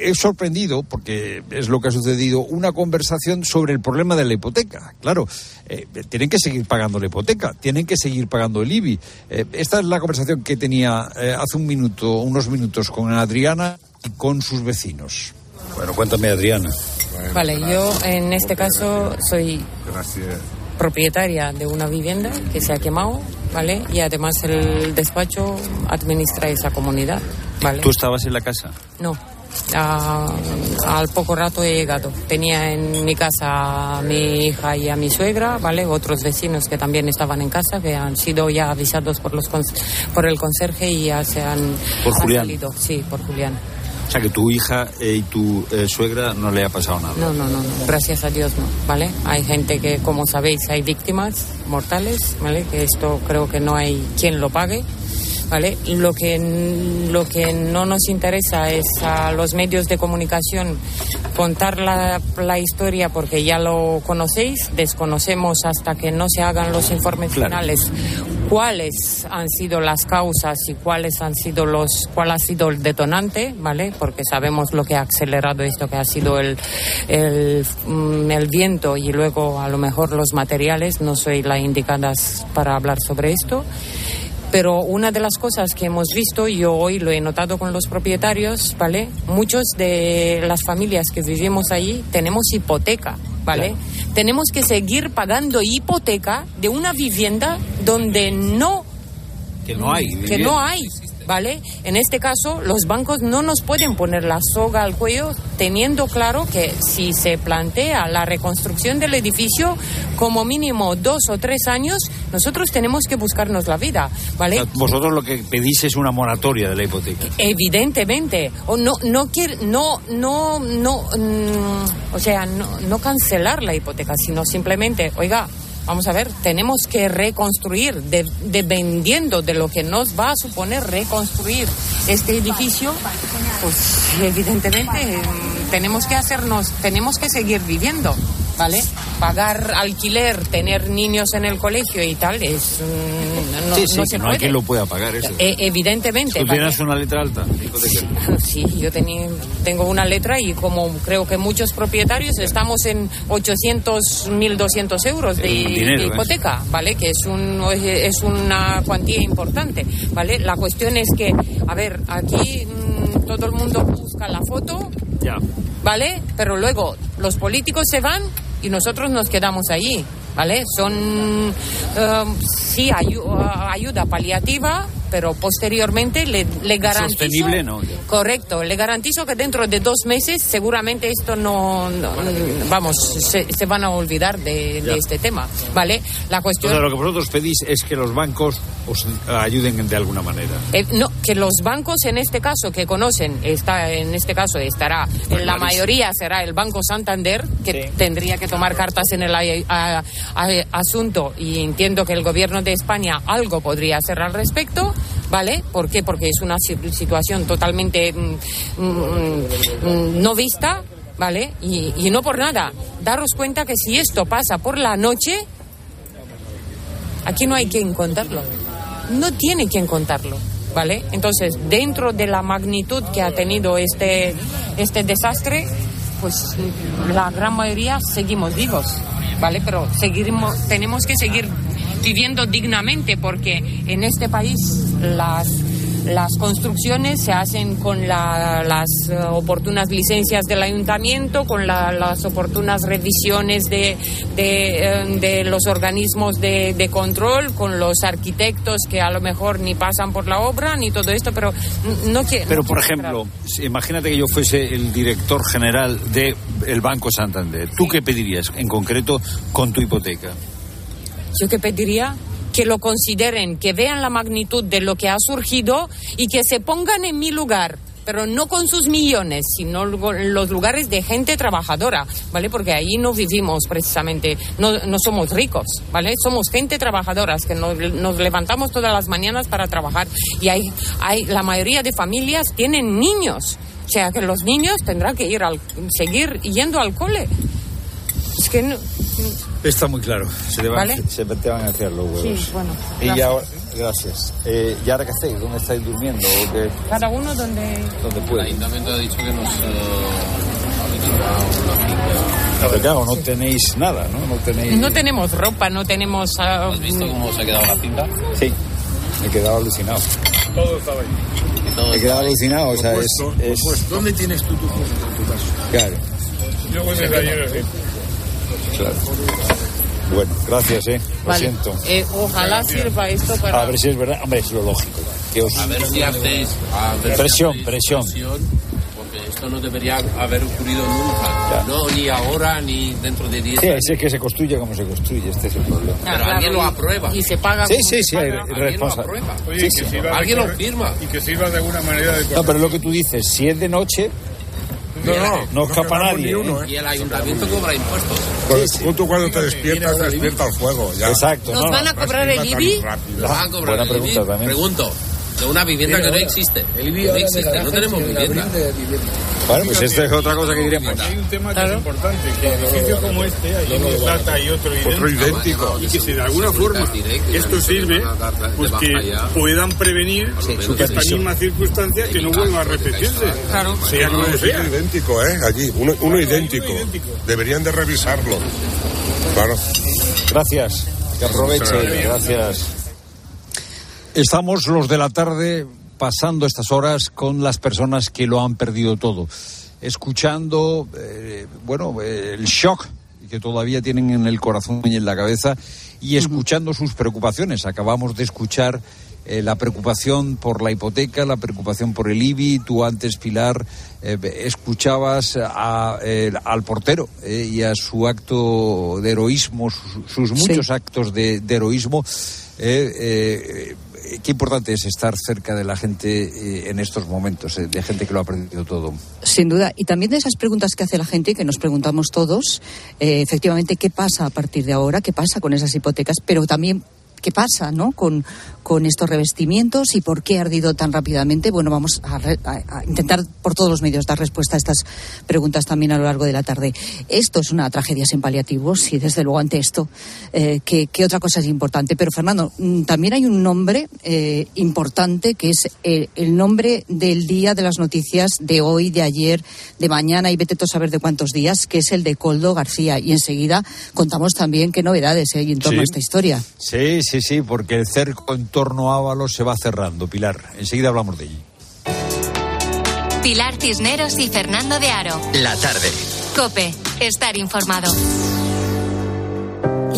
he sorprendido, porque es lo que ha sucedido, una conversación sobre el problema de la hipoteca. Claro, eh, tienen que seguir pagando la hipoteca, tienen que seguir pagando el IBI. Eh, esta es la conversación que tenía hace un minuto, unos minutos con Adriana y con sus vecinos. Bueno, cuéntame, Adriana. Vale, yo en este caso soy Gracias. propietaria de una vivienda que se ha quemado, ¿vale? Y además el despacho administra esa comunidad, ¿vale? ¿Tú estabas en la casa? No. Ah, al poco rato he llegado. Tenía en mi casa a mi hija y a mi suegra, ¿vale? Otros vecinos que también estaban en casa, que han sido ya avisados por, los por el conserje y ya se han, ¿Por han Julián? salido. Sí, por Julián. Sea, que tu hija eh, y tu eh, suegra no le ha pasado nada. No, no, no, no, gracias a Dios no, ¿vale? Hay gente que, como sabéis, hay víctimas mortales, ¿vale? Que esto creo que no hay quien lo pague, ¿vale? Lo que, lo que no nos interesa es a los medios de comunicación contar la, la historia porque ya lo conocéis, desconocemos hasta que no se hagan los informes Claro. finales cuáles han sido las causas y cuáles han sido los cuál ha sido el detonante, ¿vale? Porque sabemos lo que ha acelerado esto que ha sido el mm, el viento y luego a lo mejor los materiales, no soy la indicada para hablar sobre esto. Pero una de las cosas que hemos visto, yo hoy lo he notado con los propietarios, ¿vale? Muchos de las familias que vivimos allí tenemos hipoteca, ¿vale? Tenemos que seguir pagando hipoteca de una vivienda donde no Que no hay. que no hay. ¿Vale? En este caso, los bancos no nos pueden poner la soga al cuello teniendo claro que si se plantea la reconstrucción del edificio, como mínimo dos o tres años, nosotros tenemos que buscarnos la vida, ¿vale? Vosotros lo que pedís es una moratoria de la hipoteca. Evidentemente, o no, no quiere, no, no, no, mm, o sea, no, no cancelar la hipoteca, sino simplemente, oiga, Vamos a ver, tenemos que reconstruir, dependiendo de lo que nos va a suponer reconstruir este edificio, pues evidentemente mm, tenemos que hacernos, tenemos que seguir viviendo. ¿Vale? Pagar alquiler, tener niños en el colegio y tal, es. Mm, no, sí, sí, no, no hay quien lo pueda pagar eso. E, evidentemente. ¿Tú tienes una letra alta? Sí, yo tengo una letra y como creo que muchos propietarios estamos en 800, 1.200 euros de, ¿eh? hipoteca, ¿vale? Que es, un, es una cuantía importante, ¿vale? La cuestión es que, a ver, aquí mm, todo el mundo busca la foto. Ya. ¿Vale? Pero luego los políticos se van y nosotros nos quedamos allí, ¿vale? Son, um, sí, ayuda paliativa, pero posteriormente le, le garantizo... Sostenible, ¿no? Correcto, le garantizo que dentro de dos meses seguramente esto no, vamos, se, van a olvidar de, este tema, ¿vale? La cuestión... lo que vosotros pedís es que los bancos os ayuden de alguna manera. Eh, no, que los bancos en este caso que conocen, está en este caso estará, en la mayoría será el Banco Santander, que tendría que tomar cartas en el asunto y entiendo que el gobierno de España algo podría hacer al respecto ¿vale? ¿Por qué? Porque es una situación totalmente mm, mm, mm, no vista, ¿vale? Y, no por nada. Daros cuenta que si esto pasa por la noche, aquí no hay quien contarlo. No tiene quien contarlo. ¿Vale? Entonces, dentro de la magnitud que ha tenido este, este desastre, pues la gran mayoría seguimos vivos, ¿vale? Pero seguiremos, tenemos que seguir viviendo dignamente, porque en este país las las construcciones se hacen con las eh, oportunas licencias del ayuntamiento, con las oportunas revisiones de, de, eh, los organismos de, control, con los arquitectos que a lo mejor ni pasan por la obra, ni todo esto, pero no quiero. Pero, por ejemplo, imagínate que yo fuese el director general del Banco Santander. ¿Tú qué pedirías en concreto con tu hipoteca? Yo qué pediría que lo consideren, que vean la magnitud de lo que ha surgido y que se pongan en mi lugar pero no con sus millones, sino los lugares de gente trabajadora, ¿vale? Porque ahí no vivimos precisamente, no, no somos ricos, ¿vale? Somos gente trabajadora, que nos, nos, levantamos todas las mañanas para trabajar y hay, hay, la mayoría de familias tienen niños, o sea que los niños tendrán que ir al, seguir yendo al cole. Es que no, Está muy claro. Se te, van, se te van a hacer los huevos. Sí, bueno. Y ahora, gracias. Eh, ¿Y ahora qué hacéis? ¿Dónde estáis durmiendo? ¿O Cada uno donde... Donde puede. El ayuntamiento ha dicho que nos... Pero claro, no tenéis nada, ¿no? No, tenéis... no tenemos ropa, no tenemos... Uh... ¿Has visto cómo se ha quedado la finca? Sí, me he quedado alucinado. Todo estaba ahí. Me he quedado alucinado, o sea, es, es... ¿Dónde tienes tú tu, tu casa? Claro. Yo voy sí. Claro. Bueno, gracias, ¿eh? Lo siento. Eh, ojalá sirva esto para... A ver si es verdad. Hombre, es lo lógico. A ver si hacéis... presión, presión. Porque esto no debería haber ocurrido nunca. No, ni ahora, ni dentro de 10 sí, años. es que se construye como se construye. Este es el problema. Pero alguien lo aprueba. Y se paga Sí, sí, sí. Alguien lo aprueba. Oye, sí, sí. Alguien lo firma. Y que sirva de alguna manera de... No, pero lo que tú dices, si es de noche no, no, no escapa nadie. ¿eh? Uno, ¿eh? Y el ayuntamiento cobra impuestos. Pues, Tú cuando te despiertas, te despierta el fuego. Ya. Exacto. ¿Nos van a cobrar el IBI? Nos van a cobrar el IBI. Pregunto de una vivienda que no existe. El IBI no existe, no tenemos vivienda. Bueno, pues esta es otra cosa que diremos. Hay un tema que es importante, que en edificios como este hay uno de plata y otro idéntico. Otro idéntico. Y que si de alguna forma esto sirve, pues que puedan prevenir esta misma circunstancia que no vuelva a repetirse. Claro. Sea como sea. idéntico, ¿eh? Allí, uno, uno idéntico. Deberían de revisarlo. Claro. Gracias. Que aproveche. Gracias. Estamos los de la tarde pasando estas horas con las personas que lo han perdido todo, escuchando, eh, bueno, el shock que todavía tienen en el corazón y en la cabeza y escuchando sus preocupaciones. Acabamos de escuchar eh, la preocupación por la hipoteca, la preocupación por el IBI. Tú antes, Pilar, eh, escuchabas al portero eh, y a su acto de heroísmo, sus, muchos actos de, heroísmo. Qué importante es estar cerca de la gente en estos momentos, de gente que lo ha aprendido todo. Sin duda. Y también de esas preguntas que hace la gente, que nos preguntamos todos, efectivamente, ¿qué pasa a partir de ahora? ¿Qué pasa con esas hipotecas? Pero también qué pasa ¿no? con, con estos revestimientos y por qué ha ardido tan rápidamente. Bueno, vamos a, intentar por todos los medios dar respuesta a estas preguntas también a lo largo de la tarde. Esto es una tragedia sin paliativos y desde luego ante esto, eh, ¿qué, otra cosa es importante? Pero Fernando, mm, también hay un nombre eh, importante que es el, el, nombre del día de las noticias de hoy, de ayer, de mañana y vete tú a saber de cuántos días, que es el de Coldo García. Y enseguida contamos también qué novedades hay en torno a esta historia. Sí, sí Sí, sí, porque el cerco en torno a Ábalos se va cerrando, Pilar. Enseguida hablamos de ello. Pilar Cisneros y Fernando de Aro. La tarde. Cope, estar informado.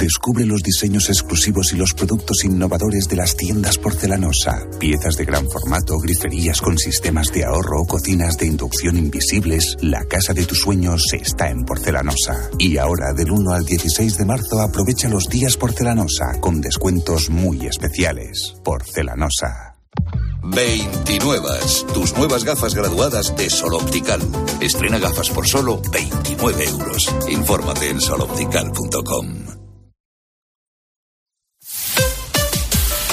Descubre los diseños exclusivos y los productos innovadores de las tiendas porcelanosa. Piezas de gran formato, griferías con sistemas de ahorro, cocinas de inducción invisibles. La casa de tus sueños está en porcelanosa. Y ahora, del 1 al 16 de marzo, aprovecha los días porcelanosa con descuentos muy especiales. Porcelanosa. 29. Tus nuevas gafas graduadas de Sol Optical. Estrena gafas por solo 29 euros. Infórmate en soloptical.com.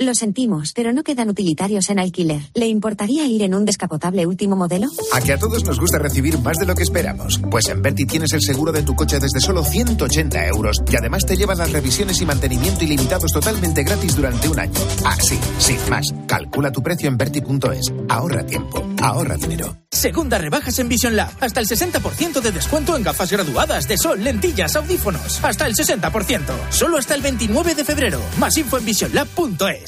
Lo sentimos, pero no quedan utilitarios en alquiler. ¿Le importaría ir en un descapotable último modelo? A que a todos nos gusta recibir más de lo que esperamos. Pues en Berti tienes el seguro de tu coche desde solo 180 euros y además te llevan las revisiones y mantenimiento ilimitados totalmente gratis durante un año. Ah, sí, sin más. Calcula tu precio en Berti.es. Ahorra tiempo, ahorra dinero. Segunda rebajas en Vision Lab. Hasta el 60% de descuento en gafas graduadas de sol, lentillas, audífonos. Hasta el 60%. Solo hasta el 29 de febrero. Más info en visionlab.es.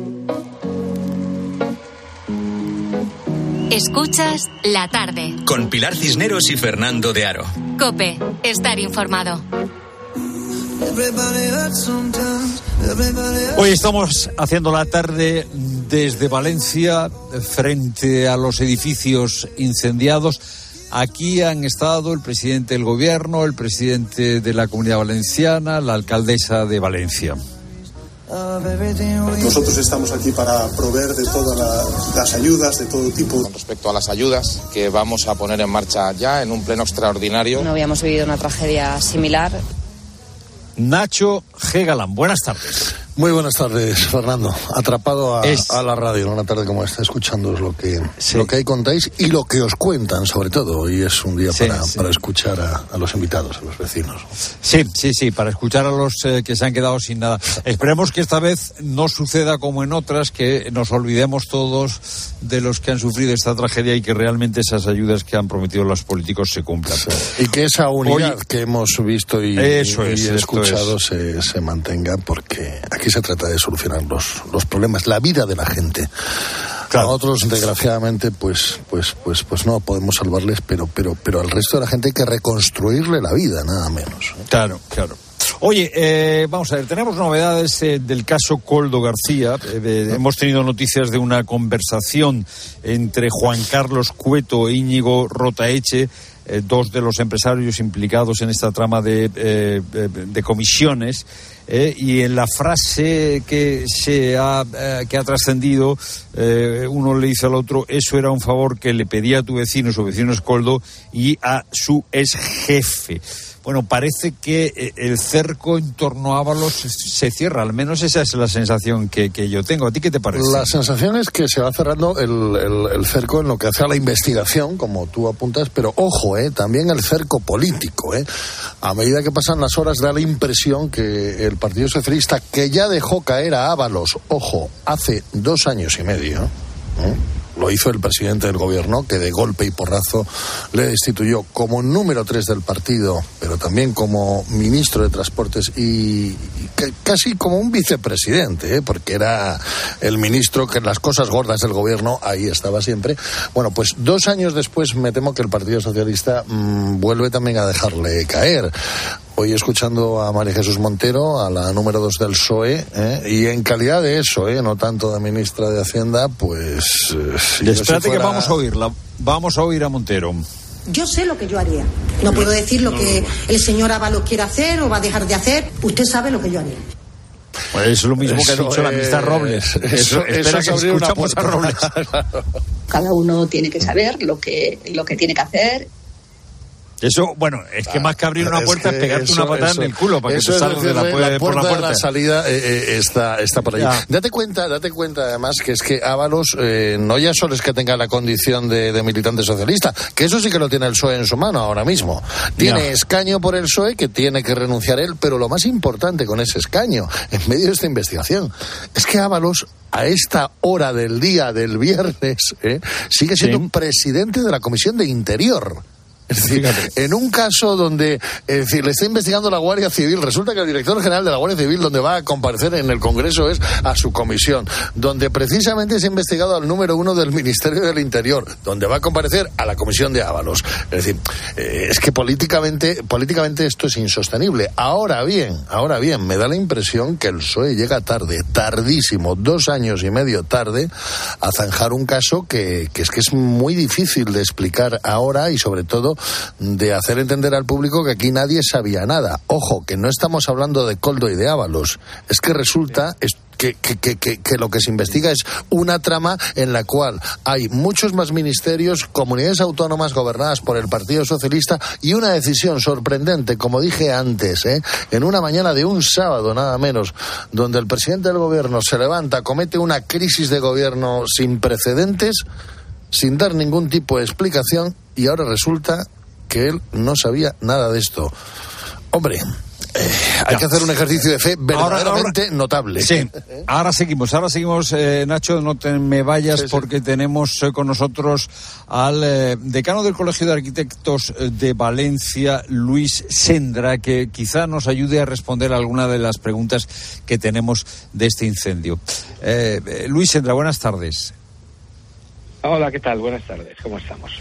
Escuchas la tarde. Con Pilar Cisneros y Fernando de Aro. Cope, estar informado. Hoy estamos haciendo la tarde desde Valencia, frente a los edificios incendiados. Aquí han estado el presidente del gobierno, el presidente de la Comunidad Valenciana, la alcaldesa de Valencia. Nosotros estamos aquí para proveer de todas las ayudas, de todo tipo. Con respecto a las ayudas que vamos a poner en marcha ya en un pleno extraordinario. No habíamos vivido una tragedia similar. Nacho G. Galán, buenas tardes. Muy buenas tardes, Fernando. Atrapado a, la radio en una tarde como esta, escuchando lo que, lo que ahí contáis y lo que os cuentan, sobre todo. Hoy es un día para, para, escuchar a, los invitados, a los vecinos. Sí, sí, sí, para escuchar a los eh, que se han quedado sin nada. Esperemos que esta vez no suceda como en otras, que nos olvidemos todos de los que han sufrido esta tragedia y que realmente esas ayudas que han prometido los políticos se cumplan. Y que esa unidad que hemos visto y, escuchado se, se mantenga, porque aquí se trata de solucionar los, los problemas, la vida de la gente. A otros, desgraciadamente, pues, pues, pues, pues no podemos salvarles, pero, pero, pero al resto de la gente hay que reconstruirle la vida, nada menos. Claro, claro. Oye, eh, vamos a ver, tenemos novedades eh, del caso Coldo García. Eh, hemos tenido noticias de una conversación entre Juan Carlos Cueto e Íñigo Rotaeche eh, dos de los empresarios implicados en esta trama de, eh, comisiones. Eh, y en la frase que se ha, que ha trascendido, uno le dice al otro, eso era un favor que le pedía a tu vecino, su vecino Escoldo, y a su ex jefe bueno, parece que eh, el cerco en torno a Ábalos se cierra, al menos esa es la sensación que, yo tengo. ¿A ti qué te parece? La sensación es que se va cerrando el, cerco en lo que hace a la investigación, como tú apuntas, pero ojo, eh, también el cerco político. Eh. A medida que pasan las horas da la impresión que el Partido Socialista, que ya dejó caer a Ábalos, ojo, hace dos años y medio, ¿eh? Lo hizo el presidente del gobierno, que de golpe y porrazo le destituyó como número tres del partido, pero también como ministro de Transportes y, casi como un vicepresidente, ¿eh? porque era el ministro que las cosas gordas del gobierno ahí estaba siempre. Bueno, pues dos años después me temo que el Partido Socialista mm, vuelve también a dejarle caer hoy escuchando a María Jesús Montero, a la número dos del PSOE, ¿eh? y en calidad de eso, ¿eh? no tanto de ministra de Hacienda, pues... Eh, espérate que vamos a oírla, vamos a oír a Montero. Yo sé lo que yo haría. No puedo decir lo que el señor Ábalos quiere hacer o va a dejar de hacer. Usted sabe lo que yo haría. Pues es lo mismo que ha dicho la ministra Robles. <laughs> Eso, espera que escuchamos a Robles. <laughs> Cada uno tiene que saber lo que, lo que tiene que hacer eso, bueno, es que más que abrir una puerta es, pegarte una patada en el culo para que te salgas de la, puerta, por la puerta. De la salida eh, eh, está, está por ahí. Date cuenta, date cuenta además que es que Ábalos eh, no ya solo es que tenga la condición de, militante socialista, que eso sí que lo tiene el PSOE en su mano ahora mismo. Tiene escaño por el PSOE que tiene que renunciar él, pero lo más importante con ese escaño, en medio de esta investigación, es que Ábalos a esta hora del día del viernes sigue siendo presidente de la Comisión de Interior. Es decir, en un caso donde es decir, le está investigando la Guardia Civil, resulta que el director general de la Guardia Civil, donde va a comparecer en el Congreso, es a su comisión, donde precisamente se ha investigado al número uno del Ministerio del Interior, donde va a comparecer a la comisión de Ábalos. Es decir, eh, es que políticamente, políticamente esto es insostenible. Ahora bien, ahora bien, me da la impresión que el PSOE llega tarde, tardísimo, dos años y medio tarde, a zanjar un caso que, que es que es muy difícil de explicar ahora y sobre todo de hacer entender al público que aquí nadie sabía nada. Ojo, que no estamos hablando de Coldo y de Ábalos. Es que resulta... Que, que, que, que, lo que se investiga es una trama en la cual hay muchos más ministerios, comunidades autónomas gobernadas por el Partido Socialista y una decisión sorprendente, como dije antes, ¿eh? en una mañana de un sábado nada menos, donde el presidente del gobierno se levanta, comete una crisis de gobierno sin precedentes, sin dar ningún tipo de explicación y ahora resulta que él no sabía nada de esto. Hombre, eh, hay que hacer un ejercicio de fe verdaderamente notable. Sí, ahora seguimos, ahora seguimos, eh, Nacho, no te me vayas porque tenemos eh, con nosotros al decano del Colegio de Arquitectos de Valencia, Luis Sendra, que quizá nos ayude a responder alguna de las preguntas que tenemos de este incendio. Luis Sendra, buenas tardes. Hola, ¿qué tal? Buenas tardes, ¿cómo estamos?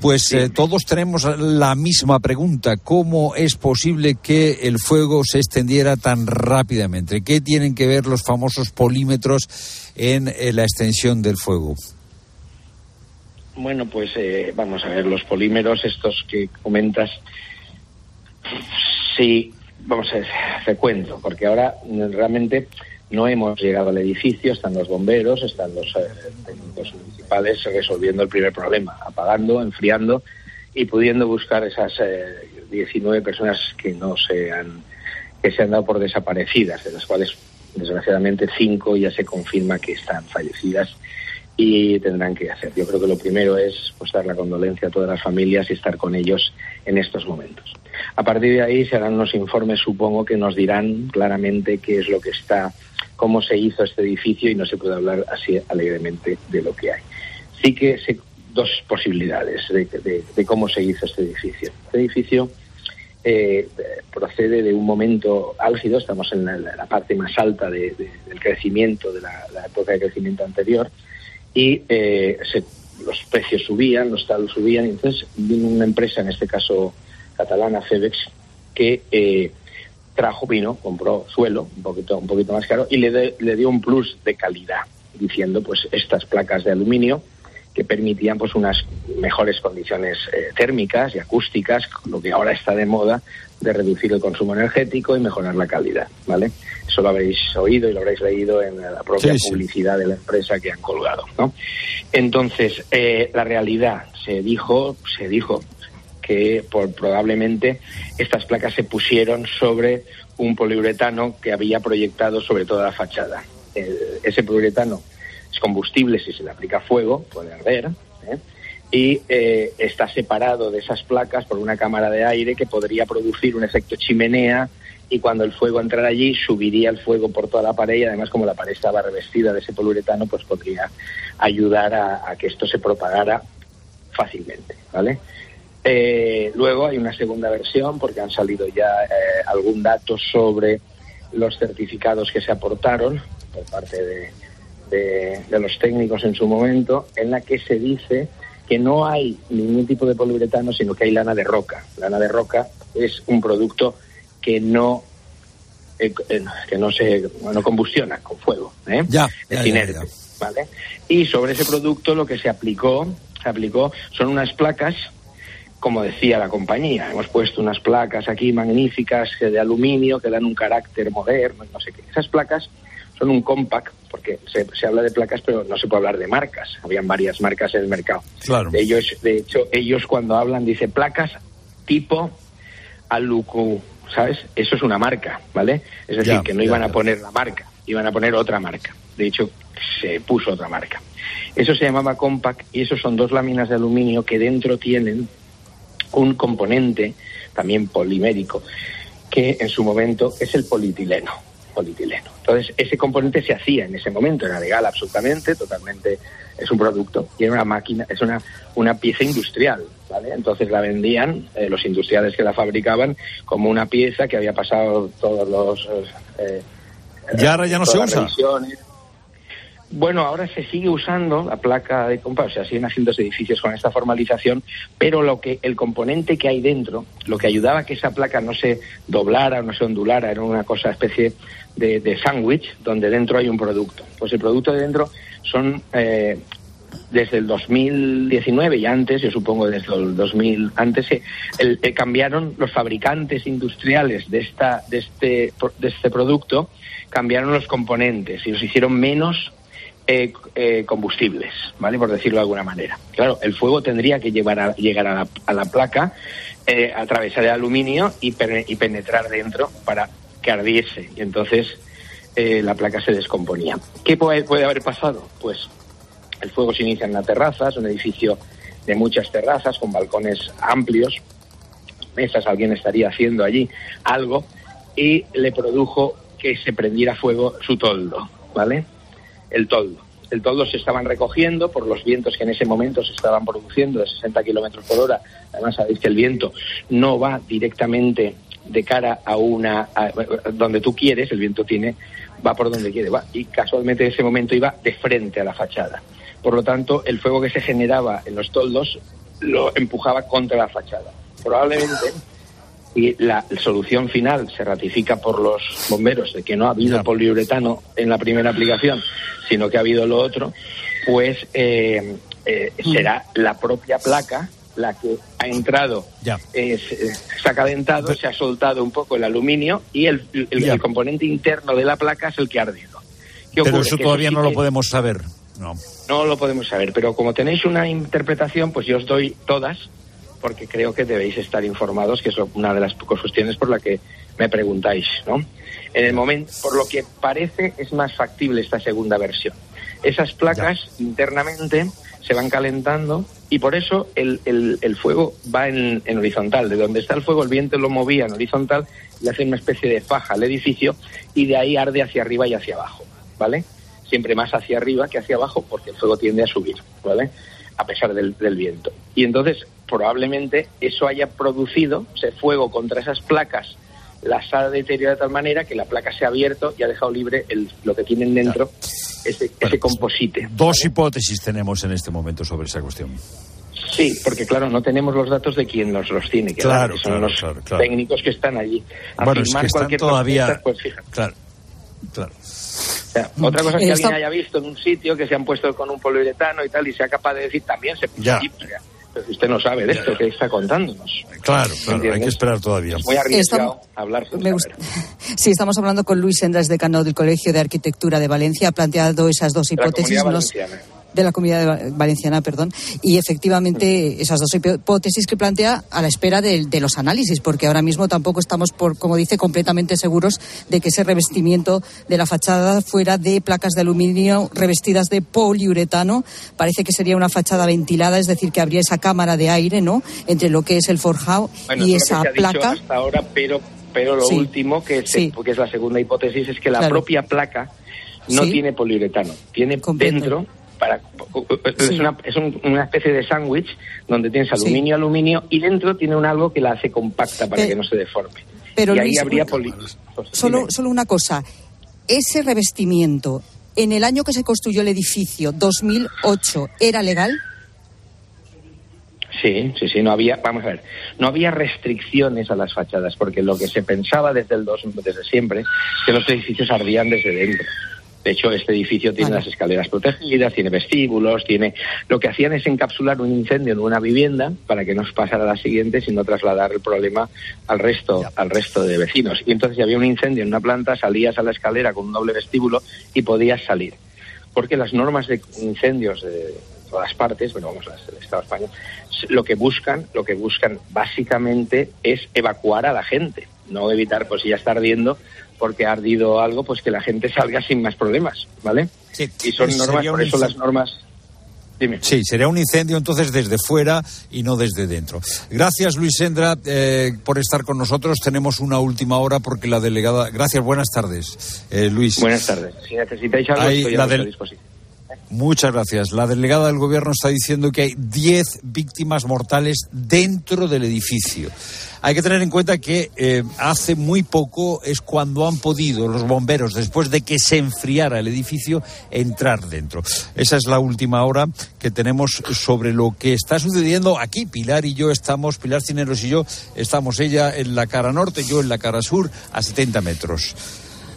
Pues eh, todos tenemos la misma pregunta. ¿Cómo es posible que el fuego se extendiera tan rápidamente? ¿Qué tienen que ver los famosos polímetros en, la extensión del fuego? Bueno, pues eh, vamos a ver, los polímeros estos que comentas, sí, vamos a ver, te cuento, porque ahora realmente no hemos llegado al edificio, están los bomberos, están los eh, técnicos municipales resolviendo el primer problema, apagando, enfriando y pudiendo buscar esas 19 eh, personas que no se han que se han dado por desaparecidas, de las cuales desgraciadamente cinco ya se confirma que están fallecidas y tendrán que hacer. Yo creo que lo primero es pues, dar la condolencia a todas las familias y estar con ellos en estos momentos. A partir de ahí se harán unos informes, supongo, que nos dirán claramente qué es lo que está, cómo se hizo este edificio y no se puede hablar así alegremente de lo que hay. Sí que se, dos posibilidades de, cómo se hizo este edificio. Este edificio eh, procede de un momento álgido, estamos en la, parte más alta del crecimiento, de la, época de crecimiento anterior, y eh, los precios subían, los talos subían, y entonces vino una empresa, en este caso catalana, Febex, que eh, trajo vino, compró suelo, un poquito, un poquito más caro, y le, le dio un plus de calidad, diciendo pues estas placas de aluminio que permitían pues unas mejores condiciones eh, térmicas y acústicas, lo que ahora está de moda de reducir el consumo energético y mejorar la calidad, ¿vale? Eso lo habréis oído y lo habréis leído en la propia publicidad de la empresa que han colgado, ¿no? Entonces, eh, la realidad se dijo, se dijo que por, probablemente estas placas se pusieron sobre un poliuretano que había proyectado sobre toda la fachada. ese poliuretano es combustible si se le aplica fuego, puede arder, ¿eh? y eh, está separado de esas placas por una cámara de aire que podría producir un efecto chimenea y cuando el fuego entrara allí subiría el fuego por toda la pared y además como la pared estaba revestida de ese poliuretano pues podría ayudar a, que esto se propagara fácilmente, ¿vale? Eh, luego hay una segunda versión porque han salido ya algún dato sobre los certificados que se aportaron por parte de, de, los técnicos en su momento, en la que se dice que no hay ningún tipo de poliuretano, sino que hay lana de roca. Lana de roca es un producto que no eh, eh, que no se no combustiona con fuego, ¿eh? ya, es inerte, ¿vale? Y sobre ese producto lo que se aplicó, se aplicó son unas placas como decía la compañía, hemos puesto unas placas aquí magníficas de aluminio que dan un carácter moderno, no sé qué. Esas placas son un compact, porque se, se, habla de placas, pero no se puede hablar de marcas. Habían varias marcas en el mercado. Claro. Ellos, de hecho, ellos cuando hablan, dice placas tipo Alucu, ¿sabes? Eso es una marca, ¿vale? Es decir, que no iban a poner la marca, iban a poner otra marca. De hecho, se puso otra marca. Eso se llamaba compact y eso son dos láminas de aluminio que dentro tienen un componente, también polimérico, que en su momento es el polietileno polietileno. Entonces, ese componente se hacía en ese momento, era legal absolutamente, totalmente, es un producto y era una máquina, es una, una pieza industrial, ¿vale? Entonces la vendían eh, los industriales que la fabricaban como una pieza que había pasado todos los... Eh, y ahora ya no se usa. Bueno, ahora se sigue usando la placa de compa, o sea, siguen haciendo edificios con esta formalización, pero lo que el componente que hay dentro, lo que ayudaba a que esa placa no se doblara, no se ondulara, era una cosa especie de, de sándwich donde dentro hay un producto. Pues el producto de dentro son eh, desde el 2019 y antes, yo supongo desde el 2000 antes, el, cambiaron los fabricantes industriales de esta de este de este producto cambiaron los componentes y los hicieron menos eh, eh, combustibles, ¿vale? Por decirlo de alguna manera. Claro, el fuego tendría que llevar a, llegar a la, placa, eh, atravesar el aluminio y, penetrar dentro para que ardiese. Y entonces eh, la placa se descomponía. ¿Qué puede, puede haber pasado? Pues el fuego se inicia en la terraza, es un edificio de muchas terrazas con balcones amplios, mesas, alguien estaría haciendo allí algo y le produjo que se prendiera fuego su toldo, ¿vale? El toldo. El toldo se estaban recogiendo por los vientos que en ese momento se estaban produciendo de 60 kilómetros por hora. Además, sabéis que el viento no va directamente de cara a una. donde tú quieres, el viento tiene. va por donde quiere, va. Y casualmente en ese momento iba de frente a la fachada. Por lo tanto, el fuego que se generaba en los toldos lo empujaba contra la fachada. Probablemente y la solución final se ratifica por los bomberos de que no ha habido poliuretano en la primera aplicación, sino que ha habido lo otro, pues eh, eh, será la propia placa la que ha entrado, eh, se ha calentado, se ha soltado un poco el aluminio y el, el, componente interno de la placa es el que ha ardido. Pero eso todavía no lo podemos saber. No. no lo podemos saber, pero como tenéis una interpretación, pues yo os doy todas, porque creo que debéis estar informados, que es una de las cuestiones por la que me preguntáis, ¿no? En el momento, por lo que parece, es más factible esta segunda versión. Esas placas internamente se van calentando y por eso el, el, fuego va en, en, horizontal. De donde está el fuego, el viento lo movía en horizontal y hace una especie de faja al edificio y de ahí arde hacia arriba y hacia abajo, ¿vale? Siempre más hacia arriba que hacia abajo porque el fuego tiende a subir, ¿vale? A pesar del, del viento. Y entonces, probablemente eso haya producido ese fuego contra esas placas las ha deteriorado de tal manera que la placa se ha abierto y ha dejado libre el, lo que tienen dentro, ese, ese composite. Dos hipótesis tenemos en este momento sobre esa cuestión. Sí, porque claro, no tenemos los datos de ien los, los tiene, que claro, son los técnicos que están allí. A bueno, es que están todavía... Pues Claro, claro. otra cosa que alguien haya visto en un sitio que se han puesto con un poliuretano y tal y sea capaz de decir también se puso allí. Pero usted no sabe de esto que está contándonos. Claro, claro, hay que esperar todavía. muy arriesgado hablar. Me <laughs> Sí, estamos hablando con Luis Endras, decano del Colegio de Arquitectura de Valencia. Ha planteado esas dos hipótesis de la comunidad valenciana, perdón, y efectivamente esas dos hipótesis que plantea a la espera de, los análisis, porque ahora mismo tampoco estamos, por, como dice, completamente seguros de que ese revestimiento de la fachada fuera de placas de aluminio revestidas de poliuretano. Parece que sería una fachada ventilada, es decir, que habría esa cámara de aire, ¿no?, entre lo que es el forjado y esa placa. hasta ahora, pero pero lo último que es, porque es la segunda hipótesis es que la propia placa no tiene poliuretano, tiene dentro para es, una, es una especie de sándwich donde tienes aluminio, aluminio y dentro tiene un algo que la hace compacta para que no se deforme. Pero y ahí habría poli... Solo, solo una cosa, ese revestimiento en el año que se construyó el edificio, 2008, ¿era legal? Sí, sí, sí, no había, vamos a ver, no había restricciones a las fachadas, porque lo que se pensaba desde el dos, desde siempre, que los edificios ardían desde dentro. De hecho, este edificio tiene las escaleras protegidas, tiene vestíbulos, tiene. Lo que hacían es encapsular un incendio en una vivienda para que no pasara a la siguiente, sino trasladar el problema al resto, al resto de vecinos. Y entonces, si había un incendio en una planta, salías a la escalera con un doble vestíbulo y podías salir. Porque las normas de incendios de todas partes, bueno, vamos al Estado español, lo que buscan, lo que buscan básicamente es evacuar a la gente, no evitar, pues si ya está ardiendo, porque ha ardido algo, pues que la gente salga sin más problemas, ¿vale? Sí. Y son normas, por eso las normas Dime. Sí, sería un incendio entonces desde fuera y no desde dentro. Gracias, Luis Sendra, eh, por estar con nosotros. Tenemos una última hora porque la delegada. Gracias, buenas tardes, eh, Luis. Buenas tardes. Si necesitáis algo, estoy a vuestra disposición. Muchas gracias. La delegada del gobierno está diciendo que hay 10 víctimas mortales dentro del edificio. Hay que tener en cuenta que eh, hace muy poco es cuando han podido los bomberos, después de que se enfriara el edificio, entrar dentro. Esa es la última hora que tenemos sobre lo que está sucediendo aquí. Pilar y yo estamos, Pilar Cineros y yo, estamos ella en la cara norte, yo en la cara sur, a 70 metros.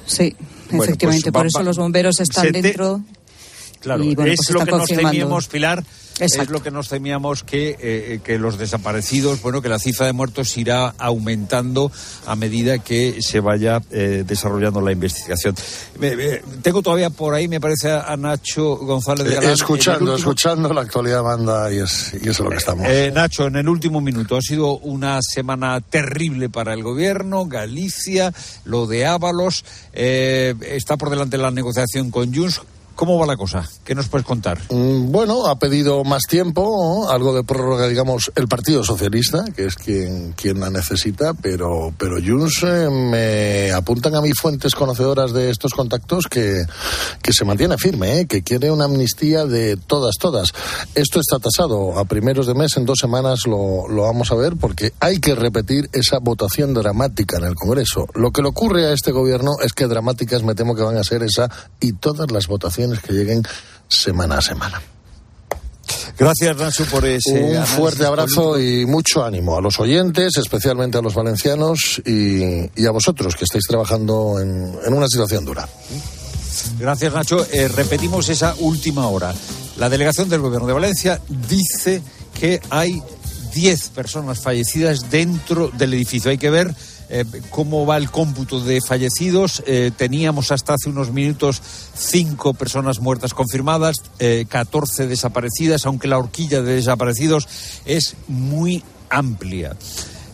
Sí, pues efectivamente, por eso los bomberos están dentro. Claro, es pues lo que nos temíamos, Pilar, es lo que nos temíamos que, eh, que los desaparecidos, bueno, que la cifra de muertos irá aumentando a medida que se vaya eh, desarrollando la investigación. tengo todavía por ahí, me parece, a Nacho González de Galán. escuchando, escuchando, la actualidad manda y, es, y eso es lo que estamos. Eh, Nacho, en el último minuto, ha sido una semana terrible para el gobierno, Galicia, lo de Ábalos, está por delante la negociación con Junts. ¿Cómo va la cosa? ¿Qué nos puedes contar? Mm, bueno, ha pedido más tiempo, algo de prórroga, digamos, el Partido Socialista, que es quien, quien la necesita, pero, pero Junts eh, me apuntan a mis fuentes conocedoras de estos contactos que, que se mantiene firme, eh, que quiere una amnistía de todas, todas. Esto está tasado a primeros de mes, en dos semanas lo, lo vamos a ver, porque hay que repetir esa votación dramática en el Congreso. Lo que le ocurre a este gobierno es que dramáticas me temo que van a ser esa y todas las votaciones que lleguen semana a semana. Gracias, Nacho, por ese. Un fuerte abrazo y mucho ánimo a los oyentes, especialmente a los valencianos y, a vosotros que estáis trabajando en, en una situación dura. Gracias, Nacho. Eh, repetimos esa última hora. La delegación del Gobierno de Valencia dice que hay 10 personas fallecidas dentro del edificio. Hay que ver eh, cómo va el cómputo de fallecidos. Eh, teníamos hasta hace unos minutos cinco personas muertas confirmadas, 14 desaparecidas, aunque la horquilla de desaparecidos es muy amplia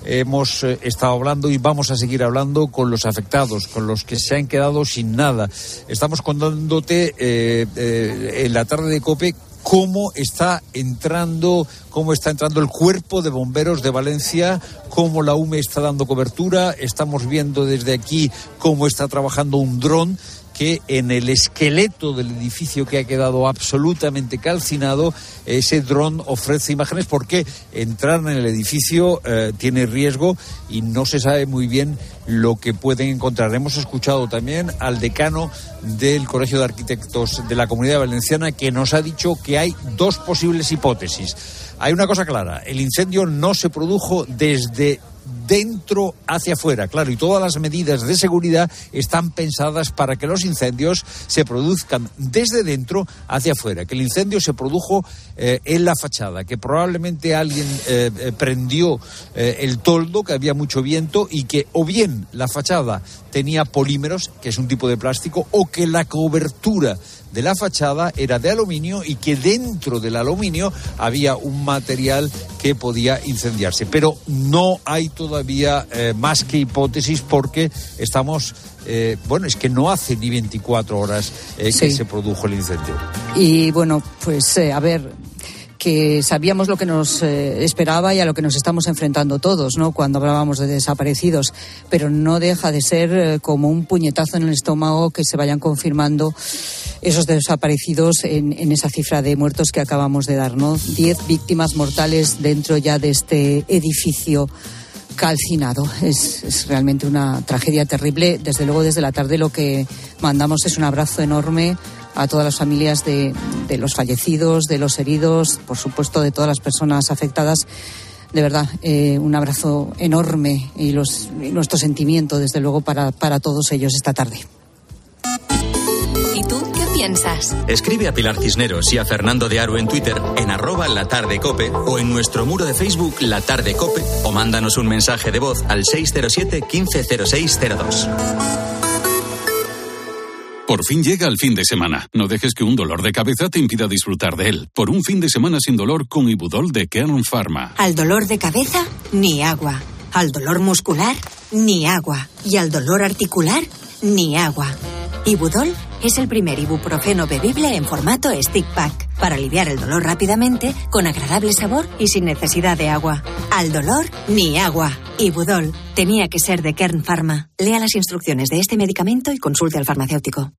hemos eh, estado hablando y vamos a seguir hablando con los afectados, con los que se han quedado sin nada. Estamos contándote eh, eh, en la tarde de COPE cómo está entrando, cómo está entrando el cuerpo de bomberos de Valencia, cómo la UME está dando cobertura. Estamos viendo desde aquí cómo está trabajando un dron que en el esqueleto del edificio que ha quedado absolutamente calcinado, ese dron ofrece imágenes porque entrar en el edificio eh, tiene riesgo y no se sabe muy bien lo que pueden encontrar. Hemos escuchado también al decano del Colegio de Arquitectos de la Comunidad Valenciana que nos ha dicho que hay dos posibles hipótesis. Hay una cosa clara, el incendio no se produjo desde dentro hacia afuera. Claro, y todas las medidas de seguridad están pensadas para que los incendios se produzcan desde dentro hacia afuera. Que el incendio se produjo eh, en la fachada, que probablemente alguien eh, eh, prendió el toldo, que había mucho viento y que o bien la fachada tenía polímeros, que es un tipo de plástico, o que la cobertura de la fachada era de aluminio y que dentro del aluminio había un material que podía incendiarse. Pero no hay todavía eh, más que hipótesis porque estamos eh, bueno, es que no hace ni 24 horas eh, que se produjo el incendio. Y bueno, pues a ver, que sabíamos lo que nos eh, esperaba y a lo que nos estamos enfrentando todos, ¿no? Cuando hablábamos de desaparecidos, pero no deja de ser eh, como un puñetazo en el estómago que se vayan confirmando esos desaparecidos en, en, esa cifra de muertos que acabamos de dar, ¿no? Diez víctimas mortales dentro ya de este edificio calcinado. Es, es, realmente una tragedia terrible. Desde luego, desde la tarde lo que mandamos es un abrazo enorme a todas las familias de, de los fallecidos, de los heridos, por supuesto de todas las personas afectadas de verdad, eh, un abrazo enorme y, los, y, nuestro sentimiento, desde luego, para, para todos ellos esta tarde. ¿Y tú qué piensas? Escribe a Pilar Cisneros y a Fernando de Aro en Twitter en arroba la tarde cope o en nuestro muro de Facebook La Tarde Cope o mándanos un mensaje de voz al 607 150602. Por fin llega el fin de semana. No dejes que un dolor de cabeza te impida disfrutar de él. Por un fin de semana sin dolor con Ibudol de Kern Pharma. Al dolor de cabeza, ni agua. Al dolor muscular, ni agua. Y al dolor articular, ni agua. Ibudol es el primer ibuprofeno bebible en formato stick pack para aliviar el dolor rápidamente, con agradable sabor y sin necesidad de agua. Al dolor, ni agua. Ibudol tenía que ser de Kern Pharma. Lea las instrucciones de este medicamento y consulte al farmacéutico.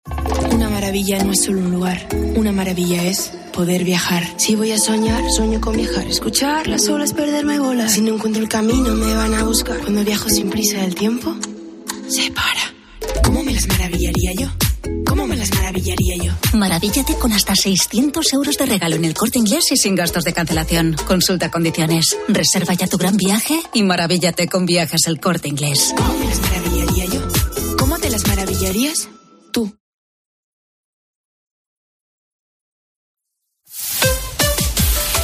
Una maravilla no es solo un lugar. Una maravilla es poder viajar. Si voy a soñar, sueño con viajar. Escuchar las olas, perderme bolas. Si no encuentro el camino, me van a buscar. Cuando viajo sin prisa del tiempo, se para. ¿Cómo me las maravillaría yo? ¿Cómo me las maravillaría yo? Maravíllate con hasta 600 euros de regalo en el corte inglés y sin gastos de cancelación. Consulta condiciones. Reserva ya tu gran viaje y maravíllate con viajes el corte inglés. ¿Cómo me las maravillaría yo? ¿Cómo te las maravillarías tú?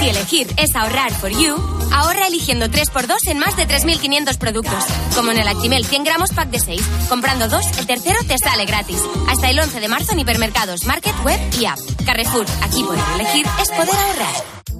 Si elegir es ahorrar for you, ahorra eligiendo 3x2 en más de 3.500 productos. Como en el Actimel 100 gramos pack de 6. Comprando dos, el tercero te sale gratis. Hasta el 11 de marzo en hipermercados, market, web y app. Carrefour, aquí poder elegir es poder ahorrar.